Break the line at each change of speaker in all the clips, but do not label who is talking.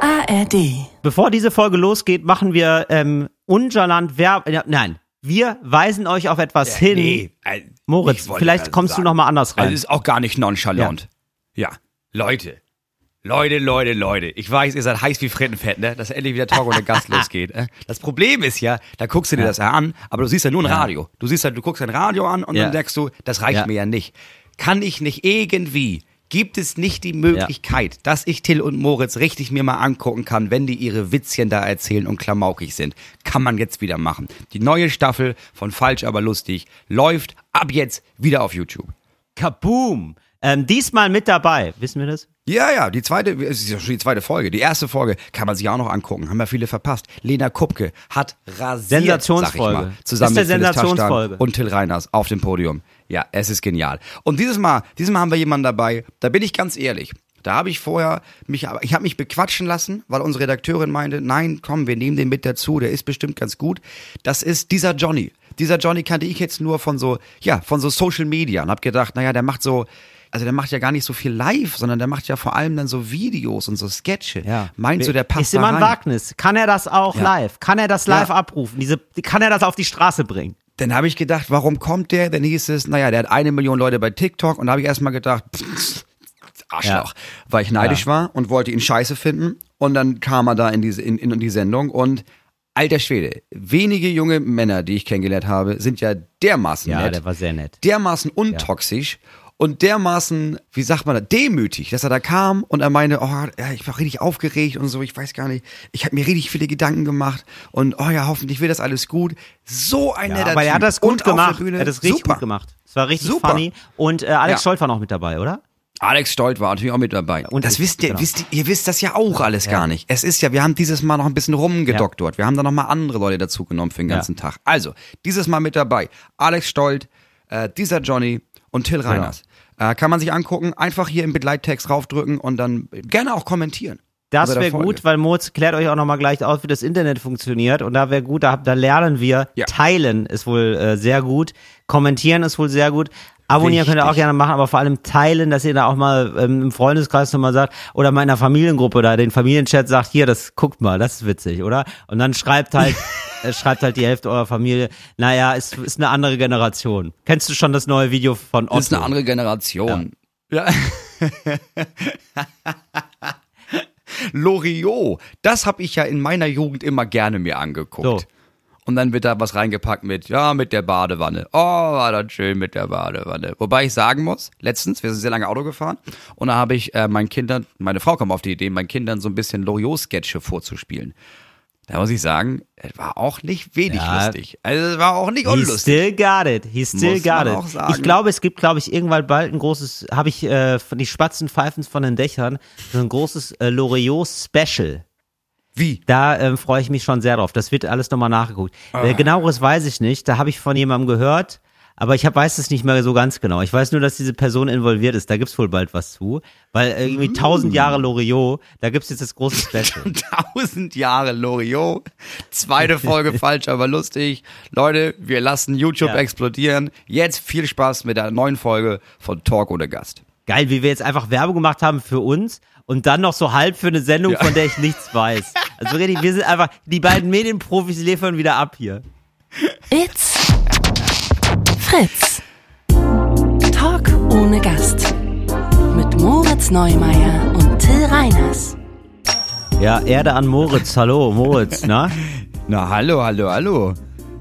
ARD.
Bevor diese Folge losgeht, machen wir ähm, Ungerland Werb. Ja, nein, wir weisen euch auf etwas hin.
Nee, äh,
Moritz, vielleicht kommst du
sagen.
noch mal anders rein.
Also ist auch gar nicht nonchalant. Ja. Leute. Leute, Leute, Leute. Ich weiß, ihr seid heiß wie Frittenfett, ne? Dass endlich wieder Talk ohne Gast losgeht. äh. Das Problem ist ja, da guckst du dir das ja an, aber du siehst ja nur ein Radio. Du siehst ja, du guckst ein Radio an und
Ja.
dann denkst du, das reicht
Ja.
mir ja nicht. Kann ich nicht irgendwie, gibt es nicht die Möglichkeit, dass ich Till und Moritz richtig mir mal angucken kann, wenn die ihre Witzchen da erzählen und klamaukig sind? Kann man jetzt wieder machen. Die neue Staffel von Falsch aber lustig läuft ab jetzt wieder auf YouTube.
Kaboom! Ähm, diesmal mit dabei, wissen wir das?
Ja, ja, die zweite, es ist ja schon die zweite Folge. Die erste Folge kann man sich auch noch angucken. Haben ja viele verpasst. Lena Kupke hat rasiert,
Sensationsfolge.
Sag ich mal, zusammen mit
Sensationsfolge.
und Till Reiners auf dem Podium. Ja, es ist genial. Und dieses Mal, dieses Mal haben wir jemanden dabei, da bin ich ganz ehrlich. Da habe ich vorher mich, aber ich habe mich bequatschen lassen, weil unsere Redakteurin meinte, nein, komm, wir nehmen den mit dazu, der ist bestimmt ganz gut. Das ist dieser Johnny. Dieser Johnny kannte ich jetzt nur von so, ja, von so Social Media und habe gedacht, naja, der macht so, also der macht ja gar nicht so viel live, sondern der macht ja vor allem dann so Videos und so Sketche. Meinst du, der passt
Ist immer ein? Wagnis. Kann er das auch
Ja.
live? Kann er das live
Ja.
abrufen? Diese, kann er das auf die Straße bringen?
Dann habe ich gedacht, warum kommt der? Dann hieß es, naja, der hat eine Million Leute bei TikTok und da habe ich erstmal gedacht, pff, Arschloch, weil ich neidisch war und wollte ihn scheiße finden und dann kam er da in diese in, in die Sendung und alter Schwede, wenige junge Männer, die ich kennengelernt habe, sind ja dermaßen
Ja,
nett,
der war sehr nett.
dermaßen untoxisch und dermaßen, wie sagt man, das, demütig, dass er da kam und er meinte, oh, ja, ich war richtig aufgeregt und so, ich weiß gar nicht, ich habe mir richtig viele Gedanken gemacht und oh ja, hoffentlich wird das alles gut. So ein
Ja,
netter
aber er hat das gut gemacht. Er hat das richtig
super.
gut gemacht. Es war richtig
Super.
funny. Und äh, Alex
Ja.
Stolt war noch mit dabei, oder?
Alex Stolt war natürlich auch mit dabei.
Und
das
ich,
wisst ihr,
genau.
wisst ihr, ihr wisst das ja auch alles gar nicht. Es ist ja, wir haben dieses Mal noch ein bisschen rumgedoktort. Wir haben da noch mal andere Leute dazu genommen für den ganzen Tag. Also, dieses Mal mit dabei. Alex Stolt, äh, dieser Johnny und Till Reiners. Äh, kann man sich angucken, einfach hier im Begleittext raufdrücken und dann gerne auch kommentieren.
Das
der
wäre gut, weil Moritz klärt euch auch nochmal gleich aus, wie das Internet funktioniert. Und da wäre gut, da, da lernen wir.
Ja.
Teilen ist wohl äh, sehr gut. Kommentieren ist wohl sehr gut. Abonnieren könnt ihr auch
Wichtig.
gerne machen, aber vor allem teilen, dass ihr da auch mal ähm, im Freundeskreis nochmal sagt oder mal in der Familiengruppe da den Familienchat sagt, hier, das guckt mal, das ist witzig, oder? Und dann schreibt halt, äh, schreibt halt die Hälfte eurer Familie, naja, ist, ist eine andere Generation. Kennst du schon das neue Video von Otto?
Das ist eine andere Generation. Ja. Loriot, das habe ich ja in meiner Jugend immer gerne mir angeguckt.
So.
Und dann wird da was reingepackt mit, ja, mit der Badewanne. Oh, war das schön mit der Badewanne. Wobei ich sagen muss, letztens, wir sind sehr lange Auto gefahren und da habe ich äh, meinen Kindern, meine Frau kam auf die Idee, meinen Kindern so ein bisschen Loriot-Sketche vorzuspielen. Da muss ich sagen, es war auch nicht wenig
Ja.
lustig. Also es war auch nicht
He
unlustig.
still got it. He still
Muss
got it. Ich glaube, es gibt, glaube ich, irgendwann bald ein großes, habe ich äh, von die Spatzen pfeifen von den Dächern, so ein großes äh, Loriot-Special.
Wie?
Da ähm, freue ich mich schon sehr drauf. Das wird alles nochmal nachgeguckt.
Ah.
Äh, genaueres weiß ich nicht. Da habe ich von jemandem gehört, aber ich hab, weiß es nicht mehr so ganz genau. Ich weiß nur, dass diese Person involviert ist. Da gibt's wohl bald was zu. Weil äh, irgendwie tausend Jahre Loriot, da gibt's jetzt das große Special.
Tausend Jahre Loriot. Zweite Folge falsch, aber lustig. Leute, wir lassen YouTube
Ja.
explodieren. Jetzt viel Spaß mit der neuen Folge von Talk ohne Gast.
Geil, wie wir jetzt einfach Werbung gemacht haben für uns und dann noch so halb für eine Sendung, von der ich nichts weiß. Also richtig, wir sind einfach, die beiden Medienprofis liefern wieder ab hier.
It's Fritz. Talk ohne Gast. Mit Moritz Neumeier und Till Reiners.
Ja, Erde an Moritz. Hallo, Moritz, na?
Na, hallo, hallo, hallo.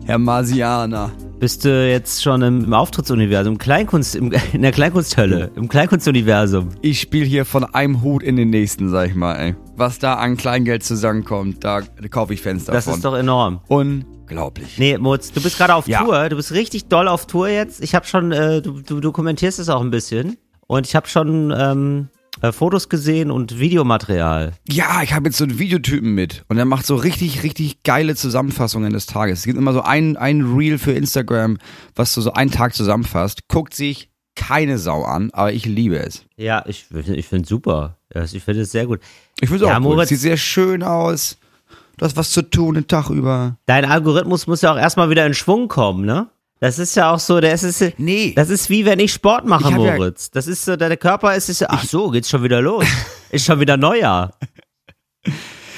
Herr Marsianer.
Bist du jetzt schon im, im Auftrittsuniversum, Kleinkunst, im, in der Kleinkunsthölle, im Kleinkunstuniversum?
Ich spiele hier von einem Hut in den nächsten, sag ich mal, ey. Was da an Kleingeld zusammenkommt, da kaufe ich Fenster
Das
von.
ist doch enorm.
Unglaublich.
Nee, Moritz, du bist gerade auf
Ja.
Tour. Du bist richtig doll auf Tour jetzt. Ich habe schon, äh, du, du dokumentierst es auch ein bisschen. Und ich habe schon ähm, äh, Fotos gesehen und Videomaterial.
Ja, ich habe jetzt so einen Videotypen mit und er macht so richtig, richtig geile Zusammenfassungen des Tages. Es gibt immer so ein, ein Reel für Instagram, was so, so einen Tag zusammenfasst. Guckt sich keine Sau an, aber ich liebe es.
Ja, ich, ich finde super. Ja, Ich finde es sehr gut.
Ich finde es
Ja,
auch.
Moritz-
Sieht sehr schön aus. Du hast was zu tun den Tag über.
Dein Algorithmus muss ja auch erstmal wieder in Schwung kommen, ne? Das ist ja auch so, der ist,
Nee.
das ist wie wenn ich Sport mache,
Ich hab ja-
Moritz. Das ist so, der Körper ist, ist ach so, geht's schon wieder los. ist schon wieder Neujahr.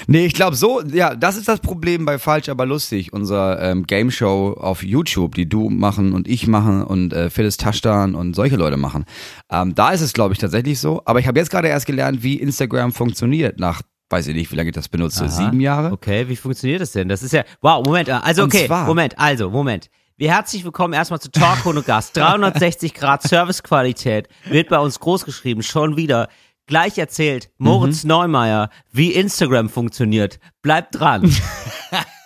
Nee, ich glaube so, ja, das ist das Problem bei Falsch, aber lustig, unserer ähm, Game Show auf YouTube, die du machen und ich machen und äh, Phyllis Taschdan und solche Leute machen. Ähm, da ist es, glaube ich, tatsächlich so. Aber ich habe jetzt gerade erst gelernt, wie Instagram funktioniert nach weiß ich nicht, wie lange ich das benutze,
Aha.
sieben Jahre.
Okay, wie funktioniert das denn? Das ist ja, wow, Moment, also
Und
okay, Moment, also, Moment. Wir herzlich willkommen erstmal zu Talk ohne Gast. 360 Grad Servicequalität wird bei uns großgeschrieben, schon wieder. Gleich erzählt Moritz
Mhm.
Neumeier, wie Instagram funktioniert. Bleibt dran.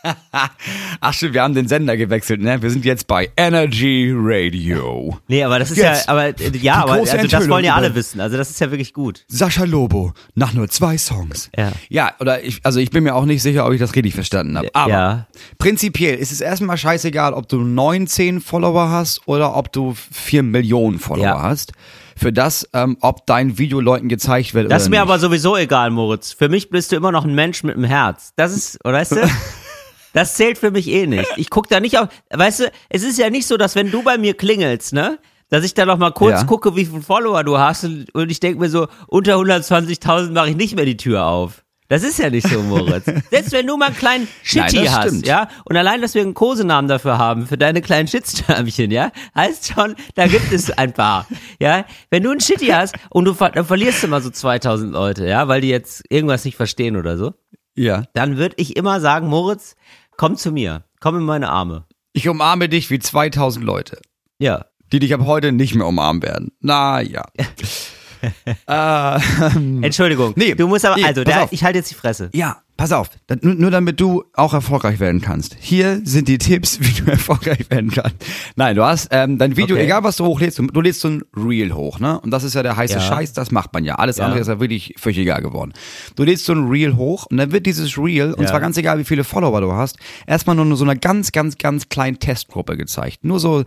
Ach stimmt, wir haben den Sender gewechselt, ne? Wir sind jetzt bei Energy Radio.
Nee, aber das ist
Jetzt.
ja, aber äh, ja, aber also das wollen ja alle wissen. Also das ist ja wirklich gut.
Sascha Lobo, nach nur zwei Songs.
Ja.
Ja, oder ich, also ich bin mir auch nicht sicher, ob ich das richtig verstanden habe. Aber
Ja.
prinzipiell ist es erstmal scheißegal, ob du 19 Follower hast oder ob du 4 Millionen Follower
Ja.
hast. Für das, ähm, ob dein Video Leuten gezeigt wird
Das ist mir
nicht.
aber sowieso egal, Moritz. Für mich bist du immer noch ein Mensch mit einem Herz. Das ist, oder weißt du? Das zählt für mich eh nicht. Ich guck da nicht auf, weißt du, es ist ja nicht so, dass wenn du bei mir klingelst, ne, dass ich da noch mal kurz
Ja.
gucke, wie viele Follower du hast und, und ich denke mir so, unter 120.000 mache ich nicht mehr die Tür auf. Das ist ja nicht so, Moritz. Selbst wenn du mal einen kleinen Shitty
Nein,
hast,
stimmt.
ja, und allein, dass wir einen Kosenamen dafür haben, für deine kleinen Shitstürmchen, ja, heißt schon, da gibt es ein paar, ja. Wenn du einen Shitty hast und du ver dann verlierst mal so 2000 Leute, ja, weil die jetzt irgendwas nicht verstehen oder so,
Ja.
dann würde ich immer sagen, Moritz, komm zu mir, komm in meine Arme.
Ich umarme dich wie 2000 Leute,
Ja.
die dich ab heute nicht mehr umarmen werden. Na ja. äh,
Entschuldigung.
Nee,
du musst aber,
nee,
also, der, ich halte jetzt die Fresse.
Ja, pass auf. Nur, damit du auch erfolgreich werden kannst. Hier sind die Tipps, wie du erfolgreich werden kannst. Nein, du hast ähm, dein Video,
Okay.
egal was du hochlädst, du, du lädst so ein Reel hoch, ne? Und das ist ja der heiße
Ja.
Scheiß, das macht man ja. Alles
Ja.
andere ist ja wirklich völlig egal geworden. Du lädst so ein Reel hoch und dann wird dieses Reel, und
Ja.
zwar ganz egal, wie viele Follower du hast, erstmal nur so einer ganz, ganz, ganz kleinen Testgruppe gezeigt. Nur so,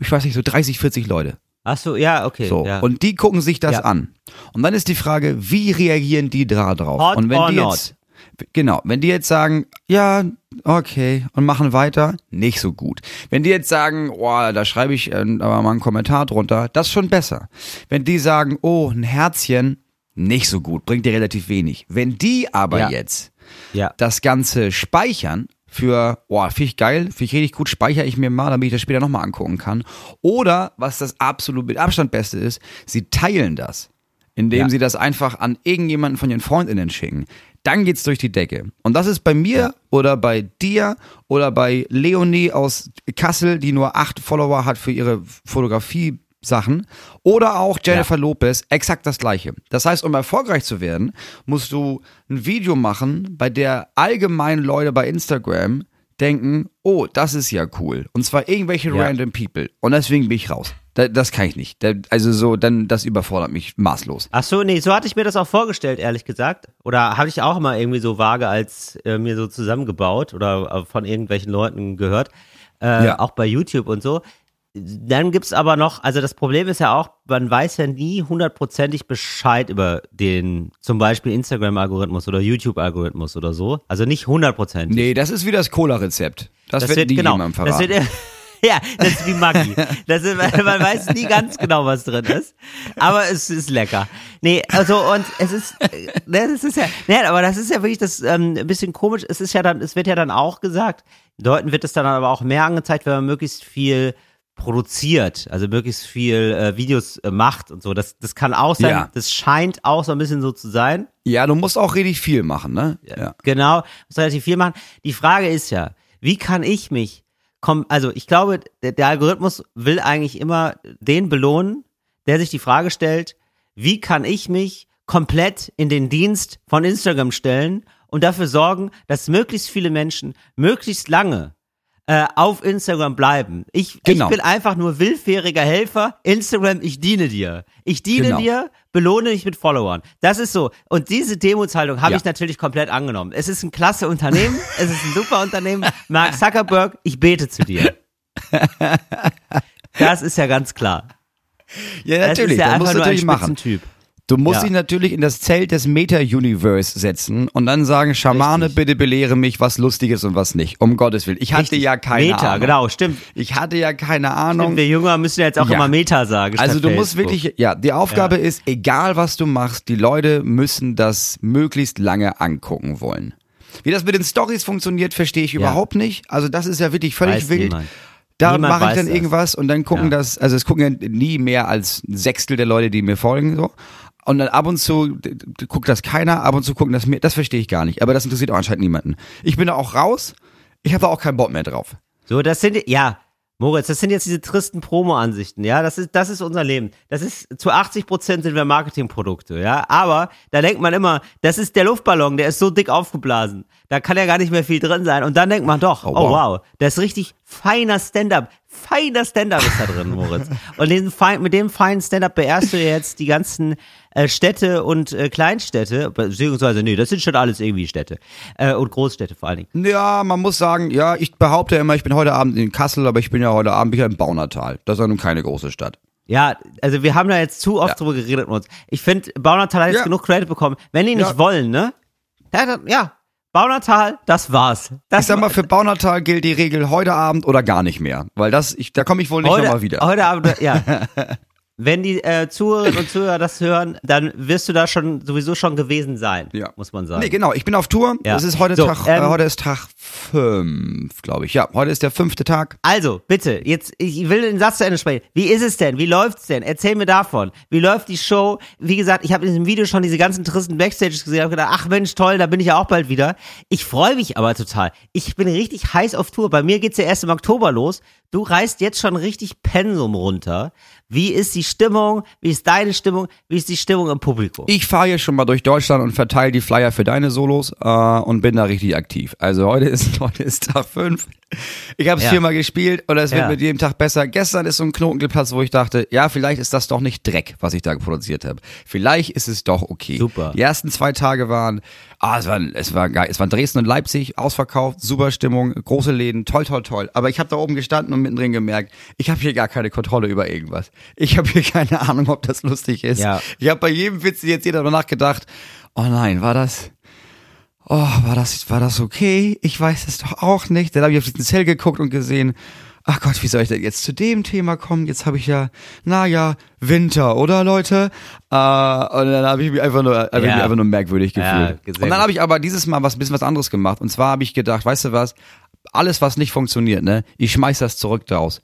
ich weiß nicht, so 30, 40 Leute.
Ach so, ja, okay.
So. Und die gucken sich das an. Und dann ist die Frage, wie reagieren die da drauf?
Hot
und wenn
or
die
not?
Genau, wenn die jetzt sagen, ja, okay, und machen weiter, nicht so gut. Wenn die jetzt sagen, oh, da schreibe ich äh, aber mal einen Kommentar drunter, das ist schon besser. Wenn die sagen, oh, ein Herzchen, nicht so gut, bringt dir relativ wenig. Wenn die aber
Ja.
jetzt
ja.
das Ganze speichern für, boah, finde ich geil, finde ich richtig gut, speichere ich mir mal, damit ich das später nochmal angucken kann. Oder, was das absolut mit Abstand Beste ist, sie teilen das, indem
Ja.
sie das einfach an irgendjemanden von ihren FreundInnen schicken. Dann geht's durch die Decke. Und das ist bei mir oder bei dir oder bei Leonie aus Kassel, die nur acht Follower hat für ihre Fotografie. Sachen oder auch Jennifer Lopez exakt das gleiche. Das heißt, um erfolgreich zu werden, musst du ein Video machen, bei der allgemein Leute bei Instagram denken, oh, das ist ja cool. Und zwar irgendwelche
Ja.
random people. Und deswegen bin ich raus. Da, das kann ich nicht. Da, also so, dann, das überfordert mich maßlos.
Ach so, nee, so hatte ich mir das auch vorgestellt, ehrlich gesagt. Oder habe ich auch mal irgendwie so vage als äh, mir so zusammengebaut oder äh, von irgendwelchen Leuten gehört. Äh,
Ja.
Auch bei YouTube und so. Dann gibt's aber noch, also das Problem ist ja auch, man weiß ja nie hundertprozentig Bescheid über den zum Beispiel Instagram-Algorithmus oder YouTube-Algorithmus oder so. Also nicht hundertprozentig.
Nee, das ist wie das Cola-Rezept. Das,
Das
wird,
wird,
nie
genau,
jemandem
das
verraten.
wird, ja, das ist wie Maggi. Das ist, man weiß nie ganz genau, was drin ist. Aber es ist lecker. Nee, also und es ist, äh, ne, das ist ja, ne, aber das ist ja wirklich das ähm, ein bisschen komisch. Es ist ja dann, es wird ja dann auch gesagt, Leuten wird es dann aber auch mehr angezeigt, wenn man möglichst viel produziert, also möglichst viel äh, Videos äh, macht und so. Das, das kann auch sein,
Ja.
das scheint auch so ein bisschen so zu sein.
ja, du musst auch richtig viel machen, ne? Ja.
Genau, muss relativ viel machen. Die Frage ist ja, wie kann ich mich, komm, also ich glaube, der, der Algorithmus will eigentlich immer den belohnen, der sich die Frage stellt, wie kann ich mich komplett in den Dienst von Instagram stellen und dafür sorgen, dass möglichst viele Menschen möglichst lange äh, auf Instagram bleiben. Ich,
Genau.
ich bin einfach nur willfähriger Helfer. Instagram, ich diene dir. Ich diene
Genau.
dir, belohne dich mit Followern. Das ist so. Und diese Demutshaltung habe
Ja.
ich natürlich komplett angenommen. Es ist ein klasse Unternehmen, es ist ein super Unternehmen. Mark Zuckerberg, ich bete zu dir. Das ist ja ganz klar.
Ja,
Das
natürlich,
ist ja
das
einfach nur ein
machen.
Spitzentyp.
Du musst
Ja.
dich natürlich in das Zelt des Meta-Universe setzen und dann sagen, Schamane,
Richtig.
bitte belehre mich, was lustig ist und was nicht. Um Gottes Willen. Ich hatte
Richtig.
ja keine
Meta,
Ahnung.
genau, stimmt.
Ich hatte ja keine Ahnung.
Stimmt, wir Jünger müssen jetzt auch
Ja.
immer Meta sagen.
Also du musst
Facebook.
wirklich, ja, die Aufgabe ist, egal was du machst, die Leute müssen das möglichst lange angucken wollen. Wie das mit den Stories funktioniert, verstehe ich überhaupt nicht. Also das ist ja wirklich völlig
Weiß
wild.
niemand.
Da mache ich dann
das.
irgendwas und dann gucken
Ja.
das, also es gucken ja nie mehr als ein Sechstel der Leute, die mir folgen, so. Und dann ab und zu guckt das keiner, ab und zu gucken das mir, das verstehe ich gar nicht. Aber das interessiert auch anscheinend niemanden. Ich bin da auch raus, ich habe da auch keinen Bock mehr drauf.
So, das sind, ja, Moritz, das sind jetzt diese tristen Promo-Ansichten, ja, das ist, das ist unser Leben. Das ist, zu 80 Prozent sind wir Marketingprodukte, ja, aber da denkt man immer, das ist der Luftballon, der ist so dick aufgeblasen, da kann ja gar nicht mehr viel drin sein und dann denkt man doch, oh,
Oh,
wow. da ist richtig feiner Stand-up, feiner Stand-up ist da drin, Moritz. Und den fein, mit dem feinen Stand-up beehrst du jetzt die ganzen äh, Städte und äh, Kleinstädte, beziehungsweise, nee, das sind schon alles irgendwie Städte äh, und Großstädte vor allen Dingen.
Ja, man muss sagen, ja, ich behaupte immer, ich bin heute Abend in Kassel, aber ich bin ja heute Abend wieder im Baunatal. Das ist ja nun keine große Stadt.
Ja, also wir haben da jetzt zu oft
Ja.
drüber geredet mit uns. Ich finde, Baunatal hat jetzt
Ja.
genug Credit bekommen. Wenn die nicht
Ja.
wollen, ne? Ja, ja, Baunatal, das war's. Das
Ich sag mal, für Baunatal gilt die Regel heute Abend oder gar nicht mehr. Weil das, ich, da komme ich wohl nicht nochmal wieder.
heute Abend, ja. Wenn die äh, Zuhörerinnen und Zuhörer das hören, dann wirst du da schon sowieso schon gewesen sein,
Ja.
muss man sagen.
Nee, genau, ich bin auf Tour.
Ja.
Es ist heute
So,
Tag,
ähm,
äh, heute ist Tag fünf, glaube ich. Ja, heute ist der fünfte Tag.
Also, bitte, jetzt, ich will den Satz zu Ende sprechen. Wie ist es denn? Wie läuft's denn? Erzähl mir davon. Wie läuft die Show? Wie gesagt, ich habe in diesem Video schon diese ganzen tristen Backstages gesehen, habe gedacht, ach Mensch, toll, da bin ich ja auch bald wieder. Ich freue mich aber total. Ich bin richtig heiß auf Tour. Bei mir geht's ja erst im Oktober los. Du reißt jetzt schon richtig Pensum runter. Wie ist die Stimmung? Wie ist deine Stimmung? Wie ist die Stimmung im Publikum?
Ich fahre hier schon mal durch Deutschland und verteile die Flyer für deine Solos äh, und bin da richtig aktiv. Also heute ist heute ist Tag fünf. Ich habe es
Ja.
viermal gespielt und es wird
Ja.
mit jedem Tag besser. Gestern ist so ein Knoten geplatzt, wo ich dachte, ja, vielleicht ist das doch nicht Dreck, was ich da produziert habe. Vielleicht ist es doch okay.
Super.
Die ersten zwei Tage waren, ah, es war, es war geil. Es waren Dresden und Leipzig, ausverkauft, super Stimmung, große Läden, toll, toll, toll. Aber ich habe da oben gestanden und mittendrin gemerkt, ich habe hier gar keine Kontrolle über irgendwas. Ich habe hier keine Ahnung, ob das lustig ist.
Ja.
Ich habe bei jedem Witz jetzt jeder danach gedacht, oh nein, war das, oh, war das, war das okay? Ich weiß es doch auch nicht. Dann habe ich auf diesen Zell geguckt und gesehen, ach Gott, wie soll ich denn jetzt zu dem Thema kommen? Jetzt habe ich ja, naja, Winter, oder Leute? Äh, und dann habe ich mich einfach nur, hab ich
Ja.
mich einfach nur merkwürdig
Ja,
gefühlt.
sehr
und dann habe ich aber dieses Mal was bisschen was anderes gemacht. Und zwar habe ich gedacht, weißt du was? Alles, was nicht funktioniert, ne? Ich schmeiß das zurück draus.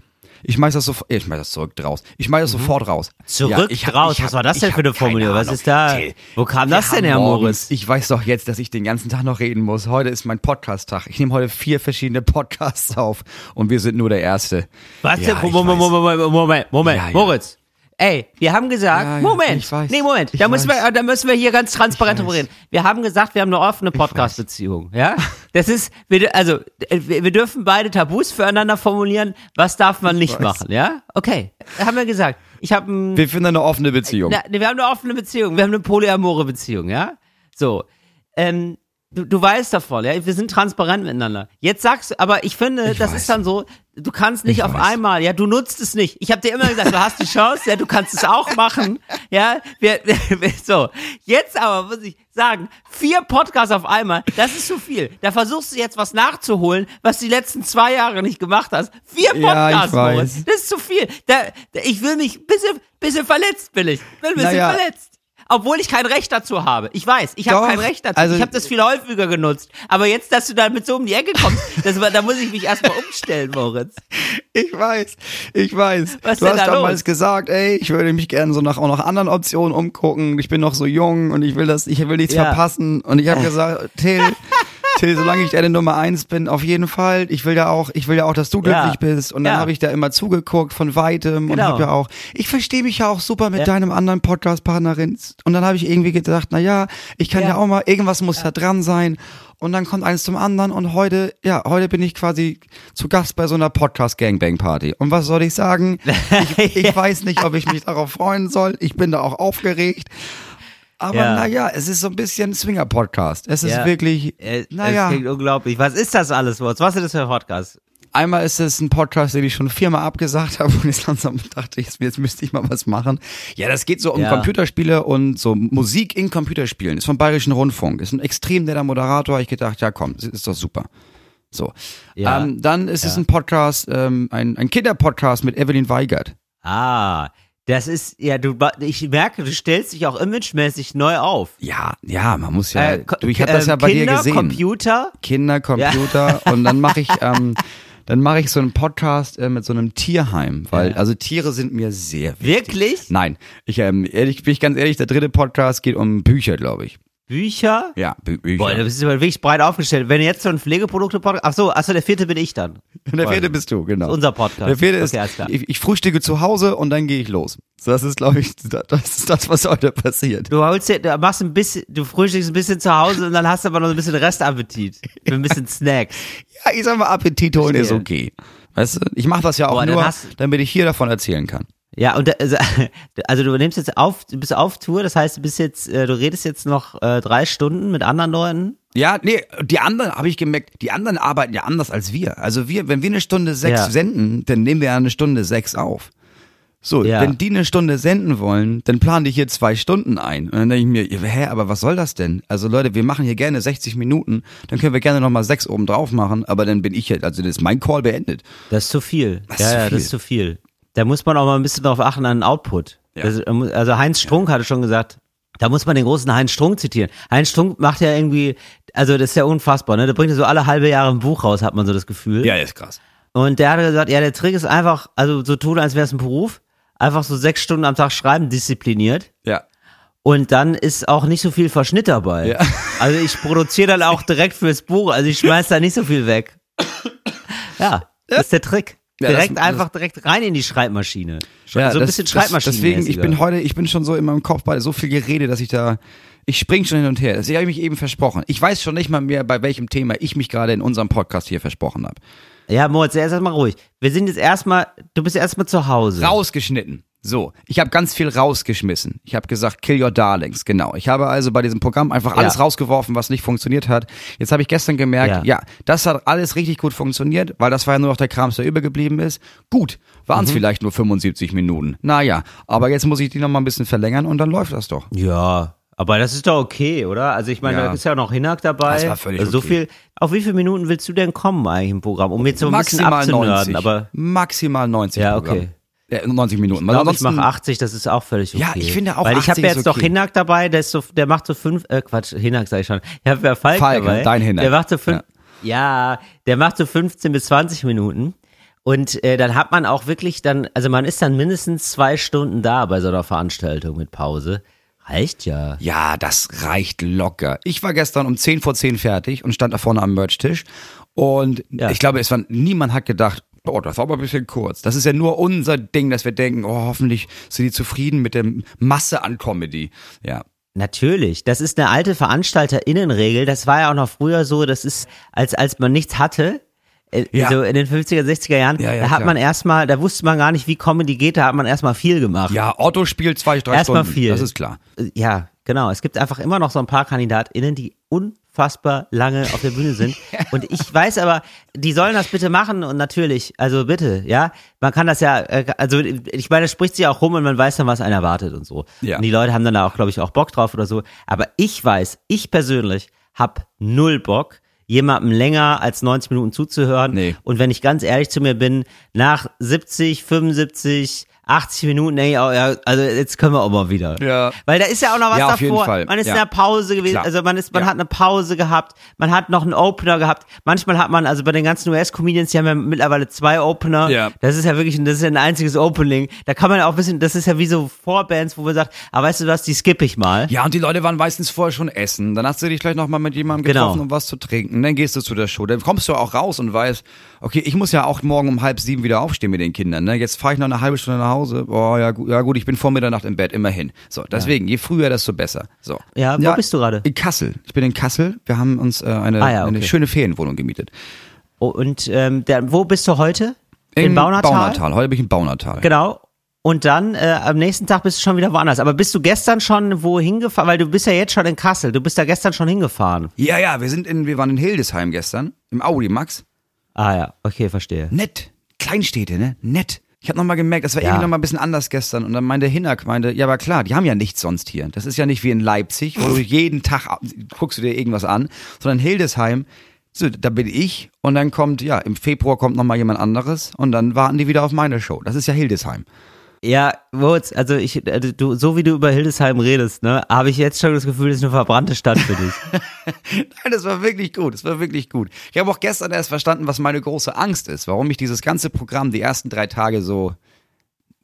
Ich schmeiß das sofort, ich schmeiß das zurück draus. Ich schmeiß das sofort raus.
Mhm. Zurück
Ja, ich
raus.
ich
Was war das denn für eine Formulierung? Was ist da?
Till,
Wo kam das denn her, Moritz?
Ich weiß doch jetzt, dass ich den ganzen Tag noch reden muss. Heute ist mein Podcast-Tag. Ich nehme heute vier verschiedene Podcasts auf und wir sind nur der Erste.
Was
Ja,
denn? Moment. Moment, Moment, Moment, Moment,
Ja.
Moritz. Ey, wir haben gesagt,
Ja, ja,
Moment,
ich weiß.
nee, Moment, da müssen, wir, da müssen wir hier ganz transparent drüber reden. Wir haben gesagt, wir haben eine offene Podcast-Beziehung, ja? Das ist, wir, also, äh, wir, dürfen beide Tabus füreinander formulieren, was darf man nicht
weiß.
machen, ja? Okay, haben wir gesagt. Ich habe ein,
Wir finden eine offene Beziehung.
na, wir haben eine offene Beziehung, wir haben eine polyamore Beziehung, ja? So, ähm, du, du weißt davon, ja? Wir sind transparent miteinander. Jetzt sagst du, aber ich finde,
Ich
das
weiß.
ist dann so, du kannst nicht
Ich
auf
weiß.
einmal, ja, du nutzt es nicht. Ich habe dir immer gesagt, du hast die Chance, ja, du kannst es auch machen, ja. Wir, wir, so, jetzt aber muss ich sagen, vier Podcasts auf einmal, das ist zu viel. Da versuchst du jetzt was nachzuholen, was du die letzten zwei Jahre nicht gemacht hast. Vier
Ja,
Podcasts. Moritz. Das ist zu viel. Da, ich will mich bisschen, bisschen verletzt bin ich. Bin ein bisschen
Naja.
verletzt. Obwohl ich kein Recht dazu habe. Ich weiß, ich habe kein Recht dazu.
also-
ich habe das viel häufiger genutzt. Aber jetzt, dass du da mit so um die Ecke kommst, das, da muss ich mich erstmal umstellen, Moritz.
Ich weiß, ich weiß.
Was
du hast
da
damals
los?
gesagt, ey, ich würde mich gerne so nach auch nach anderen Optionen umgucken. Ich bin noch so jung und ich will das, ich will nichts
Ja.
verpassen. Und ich habe gesagt, Till, Till, solange ich deine Nummer eins bin, auf jeden Fall. Ich will ja auch, ich will ja auch, dass du
Ja.
glücklich bist. Und dann
Ja.
habe ich da immer zugeguckt von weitem und
Genau.
habe ja auch, ich verstehe mich ja auch super mit
Ja.
deinem anderen Podcast-Partnerin. Und dann habe ich irgendwie gedacht, na ja, ich kann ja,
Ja.
auch mal, irgendwas muss ja dran sein. Und dann kommt eins zum anderen und heute, ja, heute bin ich quasi zu Gast bei so einer Podcast-Gangbang-Party. Und was soll ich sagen? Ich, ich weiß nicht, ob ich mich darauf freuen soll. Ich bin da auch aufgeregt. Aber
Ja.
naja, es ist so ein bisschen Swinger-Podcast. Es ist
Ja.
wirklich,
Äh,
naja,
Es klingt unglaublich. Was ist das alles, Moritz? Was ist das für ein Podcast?
einmal ist es ein Podcast, den ich schon viermal abgesagt habe und jetzt langsam dachte ich, jetzt müsste ich mal was machen. Ja, das geht so um
Ja.
Computerspiele und so Musik in Computerspielen. Ist vom Bayerischen Rundfunk. Ist ein extrem netter Moderator. Ich gedacht, ja komm, ist doch super. So.
Ja.
Ähm, dann ist es
Ja.
ein Podcast, ähm, ein, ein Kinderpodcast mit Evelyn Weigert.
Ah, Das ist, ja, du, ich merke, du stellst dich auch imagemäßig neu auf.
Ja, ja, man muss ja.
Äh,
du, ich habe das ja bei
Kinder,
dir gesehen.
Computer.
Kinder, Computer und dann mache ich, ähm, dann mache ich so einen Podcast äh, mit so einem Tierheim, weil
Ja.
also Tiere sind mir sehr wichtig.
Wirklich?
Nein, ich ähm, ehrlich, bin ich ganz ehrlich, der dritte Podcast geht um Bücher, glaube ich.
Bücher?
Ja, Bü Bücher.
Boah, du bist aber wirklich breit aufgestellt. Wenn jetzt so ein Pflegeprodukte-Podcast, ach so, ach so, der vierte bin ich dann.
der vierte bist du, genau.
Unser Podcast.
Der vierte ist,
Okay, klar.
ich, ich frühstücke zu Hause und dann gehe ich los. Das ist, glaube ich, das ist das, was heute passiert.
Du holst dir, du machst ein bisschen, du frühstückst ein bisschen zu Hause und dann hast du aber noch ein bisschen Restappetit. Für ein bisschen Snacks.
Ja, ich sag mal, Appetit holen ist okay. Weißt du, ich mache das ja auch
Boah,
nur,
hast-
damit ich hier davon erzählen kann.
Ja, und also, also du nimmst jetzt auf, du bist auf Tour, das heißt, du bist jetzt, äh, du redest jetzt noch äh, drei Stunden mit anderen Leuten.
Ja, nee, die anderen, habe ich gemerkt, die anderen arbeiten ja anders als wir. Also wir, wenn wir eine Stunde sechs
Ja.
senden, dann nehmen wir ja eine Stunde sechs auf. So,
Ja.
wenn die eine Stunde senden wollen, dann plane ich hier zwei Stunden ein. Und dann denke ich mir, hä, aber was soll das denn? Also Leute, wir machen hier gerne 60 Minuten, dann können wir gerne nochmal sechs oben drauf machen, aber dann bin ich jetzt, also das ist mein Call beendet.
Das ist zu viel.
Das
ja,
ist
ja,
viel.
das ist zu viel. Da muss man auch mal ein bisschen drauf achten an den Output.
Ja.
Das, also Heinz Strunk hatte schon gesagt, da muss man den großen Heinz Strunk zitieren. Heinz Strunk macht ja irgendwie, also das ist ja unfassbar, ne? Der bringt ja so alle halbe Jahre ein Buch raus, hat man so das Gefühl.
Ja, ist krass.
Und der hat gesagt, ja, der Trick ist einfach, also so tun, als wäre es ein Beruf. Einfach so sechs Stunden am Tag schreiben, diszipliniert.
Ja.
Und dann ist auch nicht so viel Verschnitt dabei.
Ja.
Also ich produziere dann auch direkt fürs Buch, also ich schmeiß da nicht so viel weg. Ja, das ist der Trick.
Ja,
Direkt
das-
einfach direkt rein in die Schreibmaschine. so ein
das-
bisschen
das-
Schreibmaschine.
Deswegen, ich bin heute, ich bin schon so in meinem Kopf bei so viel Gerede, dass ich da, ich spring schon hin und her. Das habe ich mich eben versprochen. Ich weiß schon nicht mal mehr, bei welchem Thema ich mich gerade in unserem Podcast hier versprochen habe.
Ja, Moritz, erst mal ruhig. Wir sind jetzt erstmal, du bist erstmal zu Hause.
Rausgeschnitten. So, ich habe ganz viel rausgeschmissen. Ich habe gesagt, kill your darlings, genau. Ich habe also bei diesem Programm einfach alles
Ja.
rausgeworfen, was nicht funktioniert hat. Jetzt habe ich gestern gemerkt, ja.
Ja.
das hat alles richtig gut funktioniert, weil das war ja nur noch der Krams, der übergeblieben ist. Gut, waren
Mhm.
es vielleicht nur 75 Minuten. Naja, aber jetzt muss ich die noch mal ein bisschen verlängern und dann läuft das doch.
Ja, aber das ist doch okay, oder? Also ich meine,
Ja.
da ist ja noch Hinak dabei.
Das war völlig
also so
okay.
viel. Auf wie viele Minuten willst du denn kommen eigentlich im Programm, um jetzt so ein bisschen
Maximal
abzunörden?
90.
Aber
Maximal 90
Ja,
Programm.
Okay.
Ja, 90 Minuten.
ich ich mache 80, das ist auch völlig okay.
Ja, ich finde auch
Weil ich habe
80
jetzt
ist
noch
okay.
Hinak dabei, der ist so, der macht so fünf, äh, Quatsch, Hinak sag ich schon. Ich habe ja Falk,
Falk,
dabei.
dein Hinak.
Der macht so fünf, ja. der macht so 15 bis 20 Minuten. Und äh, dann hat man auch wirklich dann, also man ist dann mindestens zwei Stunden da bei so einer Veranstaltung mit Pause. Reicht ja.
Ja, das reicht locker. Ich war gestern um 10 vor 10 fertig und stand da vorne am Merch-Tisch. Und
Ja.
ich glaube, es war, niemand hat gedacht, boah, das war aber ein bisschen kurz. Das ist ja nur unser Ding, dass wir denken, oh, hoffentlich sind die zufrieden mit der Masse an Comedy. Ja.
Natürlich, das ist eine alte Veranstalterinnenregel. Das war ja auch noch früher so, das ist, als, als man nichts hatte, äh,
Ja.
so in den 50er, 60er Jahren,
Ja, ja,
da hat
klar.
man erstmal, da wusste man gar nicht, wie Comedy geht, da hat man erstmal viel gemacht.
Ja, Otto spielt zwei, drei
Erstmal
Stunden.
viel.
Das ist klar.
Äh, Ja, genau. Es gibt einfach immer noch so ein paar KandidatInnen, die unfassbar lange auf der Bühne sind. Und ich weiß aber, die sollen das bitte machen und natürlich, also bitte, ja. Man kann das ja, äh, also ich meine, das spricht sich auch rum und man weiß dann, was einen erwartet und so.
Ja.
Und die Leute haben dann da auch, glaube ich, auch Bock drauf oder so. Aber ich weiß, ich persönlich hab null Bock, jemandem länger als 90 Minuten zuzuhören.
Nee.
Und wenn ich ganz ehrlich zu mir bin, nach 70, 75, 80 Minuten, ey, ja, also jetzt können wir auch mal wieder.
Ja.
Weil da ist ja auch noch was
Ja, auf jeden
davor.
Fall.
Man ist
Ja.
in der Pause gewesen,
Klar.
also man ist, man
Ja.
hat eine Pause gehabt, man hat noch einen Opener gehabt. Manchmal hat man, also bei den ganzen US-Comedians, die haben ja mittlerweile zwei Opener.
Ja.
Das ist ja wirklich, ein- das ist ja ein einziges Opening. Da kann man ja auch ein bisschen, das ist ja wie so Vorbands, wo man sagt, ah, weißt du was, die skippe ich mal.
Ja, und die Leute waren meistens vorher schon essen. Dann hast du dich gleich nochmal mit jemandem
Genau.
getroffen, um was zu trinken. Dann gehst du zu der Show. Dann kommst du auch raus und weißt, okay, ich muss ja auch morgen um halb sieben wieder aufstehen mit den Kindern. Ne? Jetzt fahre ich noch eine halbe Stunde nach Hause. Boah, ja, gut, ja gut, ich bin vor Mitternacht im Bett, immerhin. So, deswegen, je früher, desto besser. So.
Ja, wo bist du gerade?
In Kassel. Ich bin in Kassel. Wir haben uns äh, eine,
Ah, ja,
eine
okay.
schöne Ferienwohnung gemietet.
Oh, Und ähm, der, wo bist du heute? In, Baunatal?
Baunatal. Heute bin ich in Baunatal.
Genau. Und dann äh, am nächsten Tag bist du schon wieder woanders. Aber bist du gestern schon wohin gefahren? Weil du bist ja jetzt schon in Kassel. Du bist da gestern schon hingefahren.
Ja, ja, wir sind in, wir waren in Hildesheim gestern. Im Audi Max.
Ah ja, okay, verstehe.
Nett. Kleinstädte, ne? Nett. Ich habe nochmal gemerkt, das war
Ja.
irgendwie nochmal ein bisschen anders gestern. Und dann meinte Hinak, meinte, ja, aber klar, die haben ja nichts sonst hier. Das ist ja nicht wie in Leipzig, wo du jeden Tag guckst du dir irgendwas an, sondern Hildesheim, so, da bin ich und dann kommt, ja, im Februar kommt nochmal jemand anderes und dann warten die wieder auf meine Show. Das ist ja Hildesheim.
Ja, Moritz, also ich, also du, so wie du über Hildesheim redest, ne, habe ich jetzt schon das Gefühl, das ist eine verbrannte Stadt für dich.
Nein, das war wirklich gut. Das war wirklich gut. Ich habe auch gestern erst verstanden, was meine große Angst ist, warum ich dieses ganze Programm die ersten drei Tage so,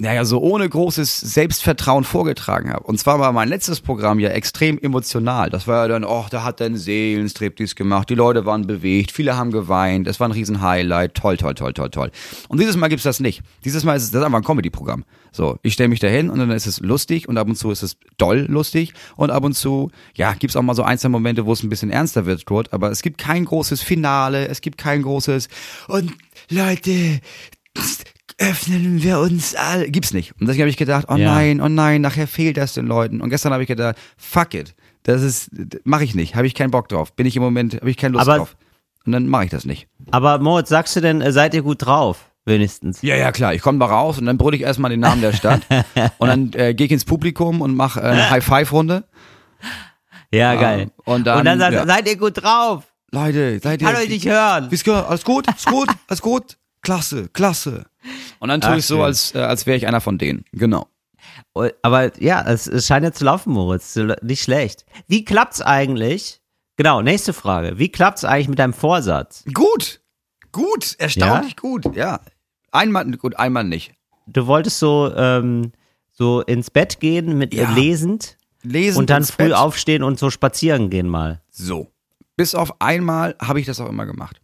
naja, so ohne großes Selbstvertrauen vorgetragen habe. Und zwar war mein letztes Programm ja extrem emotional. Das war ja dann, oh, da hat einen Seelenstriptease gemacht, die Leute waren bewegt, viele haben geweint, es war ein riesen Highlight, toll, toll, toll, toll, toll. Und dieses Mal gibt's das nicht. Dieses Mal ist es das ist einfach ein Comedy-Programm. So, ich stelle mich dahin und dann ist es lustig und ab und zu ist es doll lustig und ab und zu, ja, gibt's auch mal so einzelne Momente, wo es ein bisschen ernster wird dort, aber es gibt kein großes Finale, es gibt kein großes und Leute, öffnen wir uns alle. Gibt's nicht. Und deswegen habe ich gedacht, oh
Ja.
nein, oh nein, nachher fehlt das den Leuten. Und gestern habe ich gedacht, fuck it. Das ist, mache ich nicht, habe ich keinen Bock drauf. Bin ich im Moment, habe ich keine Lust
Aber-
drauf. Und dann mache ich das nicht.
Aber Moritz, sagst du denn, äh, seid ihr gut drauf? Wenigstens.
Ja, ja, klar. Ich komme mal raus und dann brülle ich erstmal den Namen der Stadt. und dann äh, gehe ich ins Publikum und mache äh, eine High-Five-Runde.
Ja, geil.
und dann,
und dann sagst du,
ja.
seid ihr gut drauf?
Leute, seid ihr.
Kann euch nicht hören.
Gut? Alles gut? Ist gut? Alles gut? Klasse, klasse. Und dann tue
Ach,
ich so,
schön.
als, äh, als wäre ich einer von denen. Genau.
Oh, Aber ja, es, es scheint ja zu laufen, Moritz. Nicht schlecht. Wie klappt's eigentlich? Genau, nächste Frage. Wie klappt's eigentlich mit deinem Vorsatz?
Gut. Gut. Erstaunlich gut. Ja. Einmal, gut, einmal nicht.
Du wolltest so, ähm, so ins Bett gehen mit
Ja.
lesend
Lesen
und dann früh
Bett.
aufstehen und so spazieren gehen mal.
So. Bis auf einmal habe ich das auch immer gemacht.